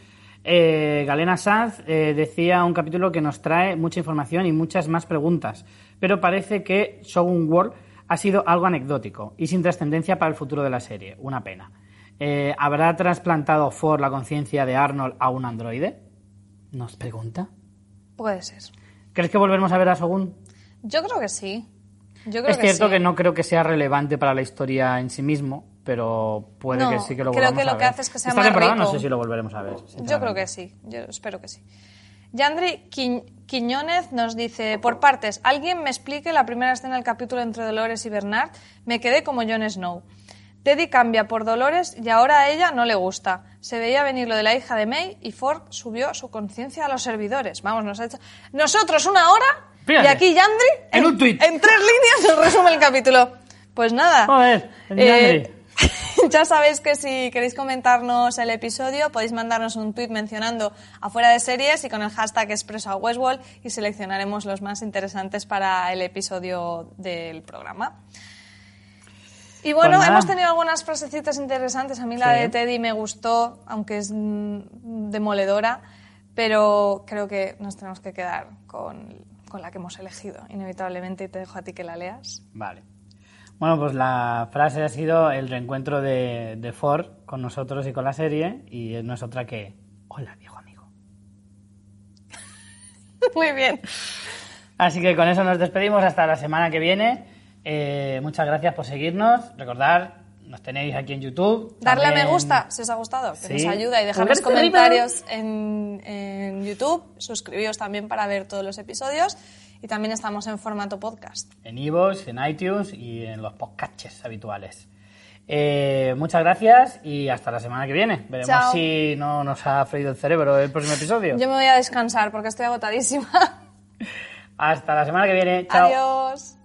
Eh, Galena Sanz eh, decía un capítulo que nos trae mucha información y muchas más preguntas, pero parece que Shogun World ha sido algo anecdótico y sin trascendencia para el futuro de la serie. Una pena. Eh, ¿Habrá trasplantado Ford la conciencia de Arnold a un androide? Nos pregunta. Puede ser. ¿Crees que volveremos a ver a Shogun? Yo creo que sí. Yo creo Es cierto sí. que no creo que sea relevante para la historia en sí mismo, pero puede No, que sí que lo creo volvamos que lo a que ver. hace es que sea Esta más no sé si lo volveremos a ver. Yo creo que sí, yo espero que sí. Yandri Qui- Quiñónez nos dice, por partes, ¿alguien me explique la primera escena del capítulo entre Dolores y Bernard? Me quedé como Jon Snow. Teddy cambia por Dolores y ahora a ella no le gusta. Se veía venir lo de la hija de May y Ford subió su conciencia a los servidores. Vamos, nos ha hecho... Nosotros una hora Fíjate. y aquí Yandri En un tuit. en tres líneas nos resume el capítulo. Pues nada. Joder, el Eh. ya sabéis que si queréis comentarnos el episodio podéis mandarnos un tweet mencionando afuera de series y con el hashtag expreso a Westworld y seleccionaremos los más interesantes para el episodio del programa. Y bueno, Pues hemos tenido algunas frasecitas interesantes. A mí la de Teddy me gustó, aunque es mm, demoledora, pero creo que nos tenemos que quedar con, con la que hemos elegido, inevitablemente, y te dejo a ti que la leas. Vale. Bueno, pues la frase ha sido el reencuentro de, de Ford con nosotros y con la serie, y no es otra que, hola viejo amigo. Muy bien. Así que con eso nos despedimos hasta la semana que viene. Eh, muchas gracias por seguirnos. Recordad, nos tenéis aquí en YouTube. Darle a me También- gusta si os ha gustado, que Sí. nos ayuda y dejarnos comentarios en, en YouTube. Suscribíos también para ver todos los episodios. Y también estamos en formato podcast. En iVoox, en iTunes y en los podcasts habituales. Eh, muchas gracias y hasta la semana que viene. Veremos Chao. si no nos ha freído el cerebro el próximo episodio. Yo me voy a descansar porque estoy agotadísima. Hasta la semana que viene. Chao. Adiós.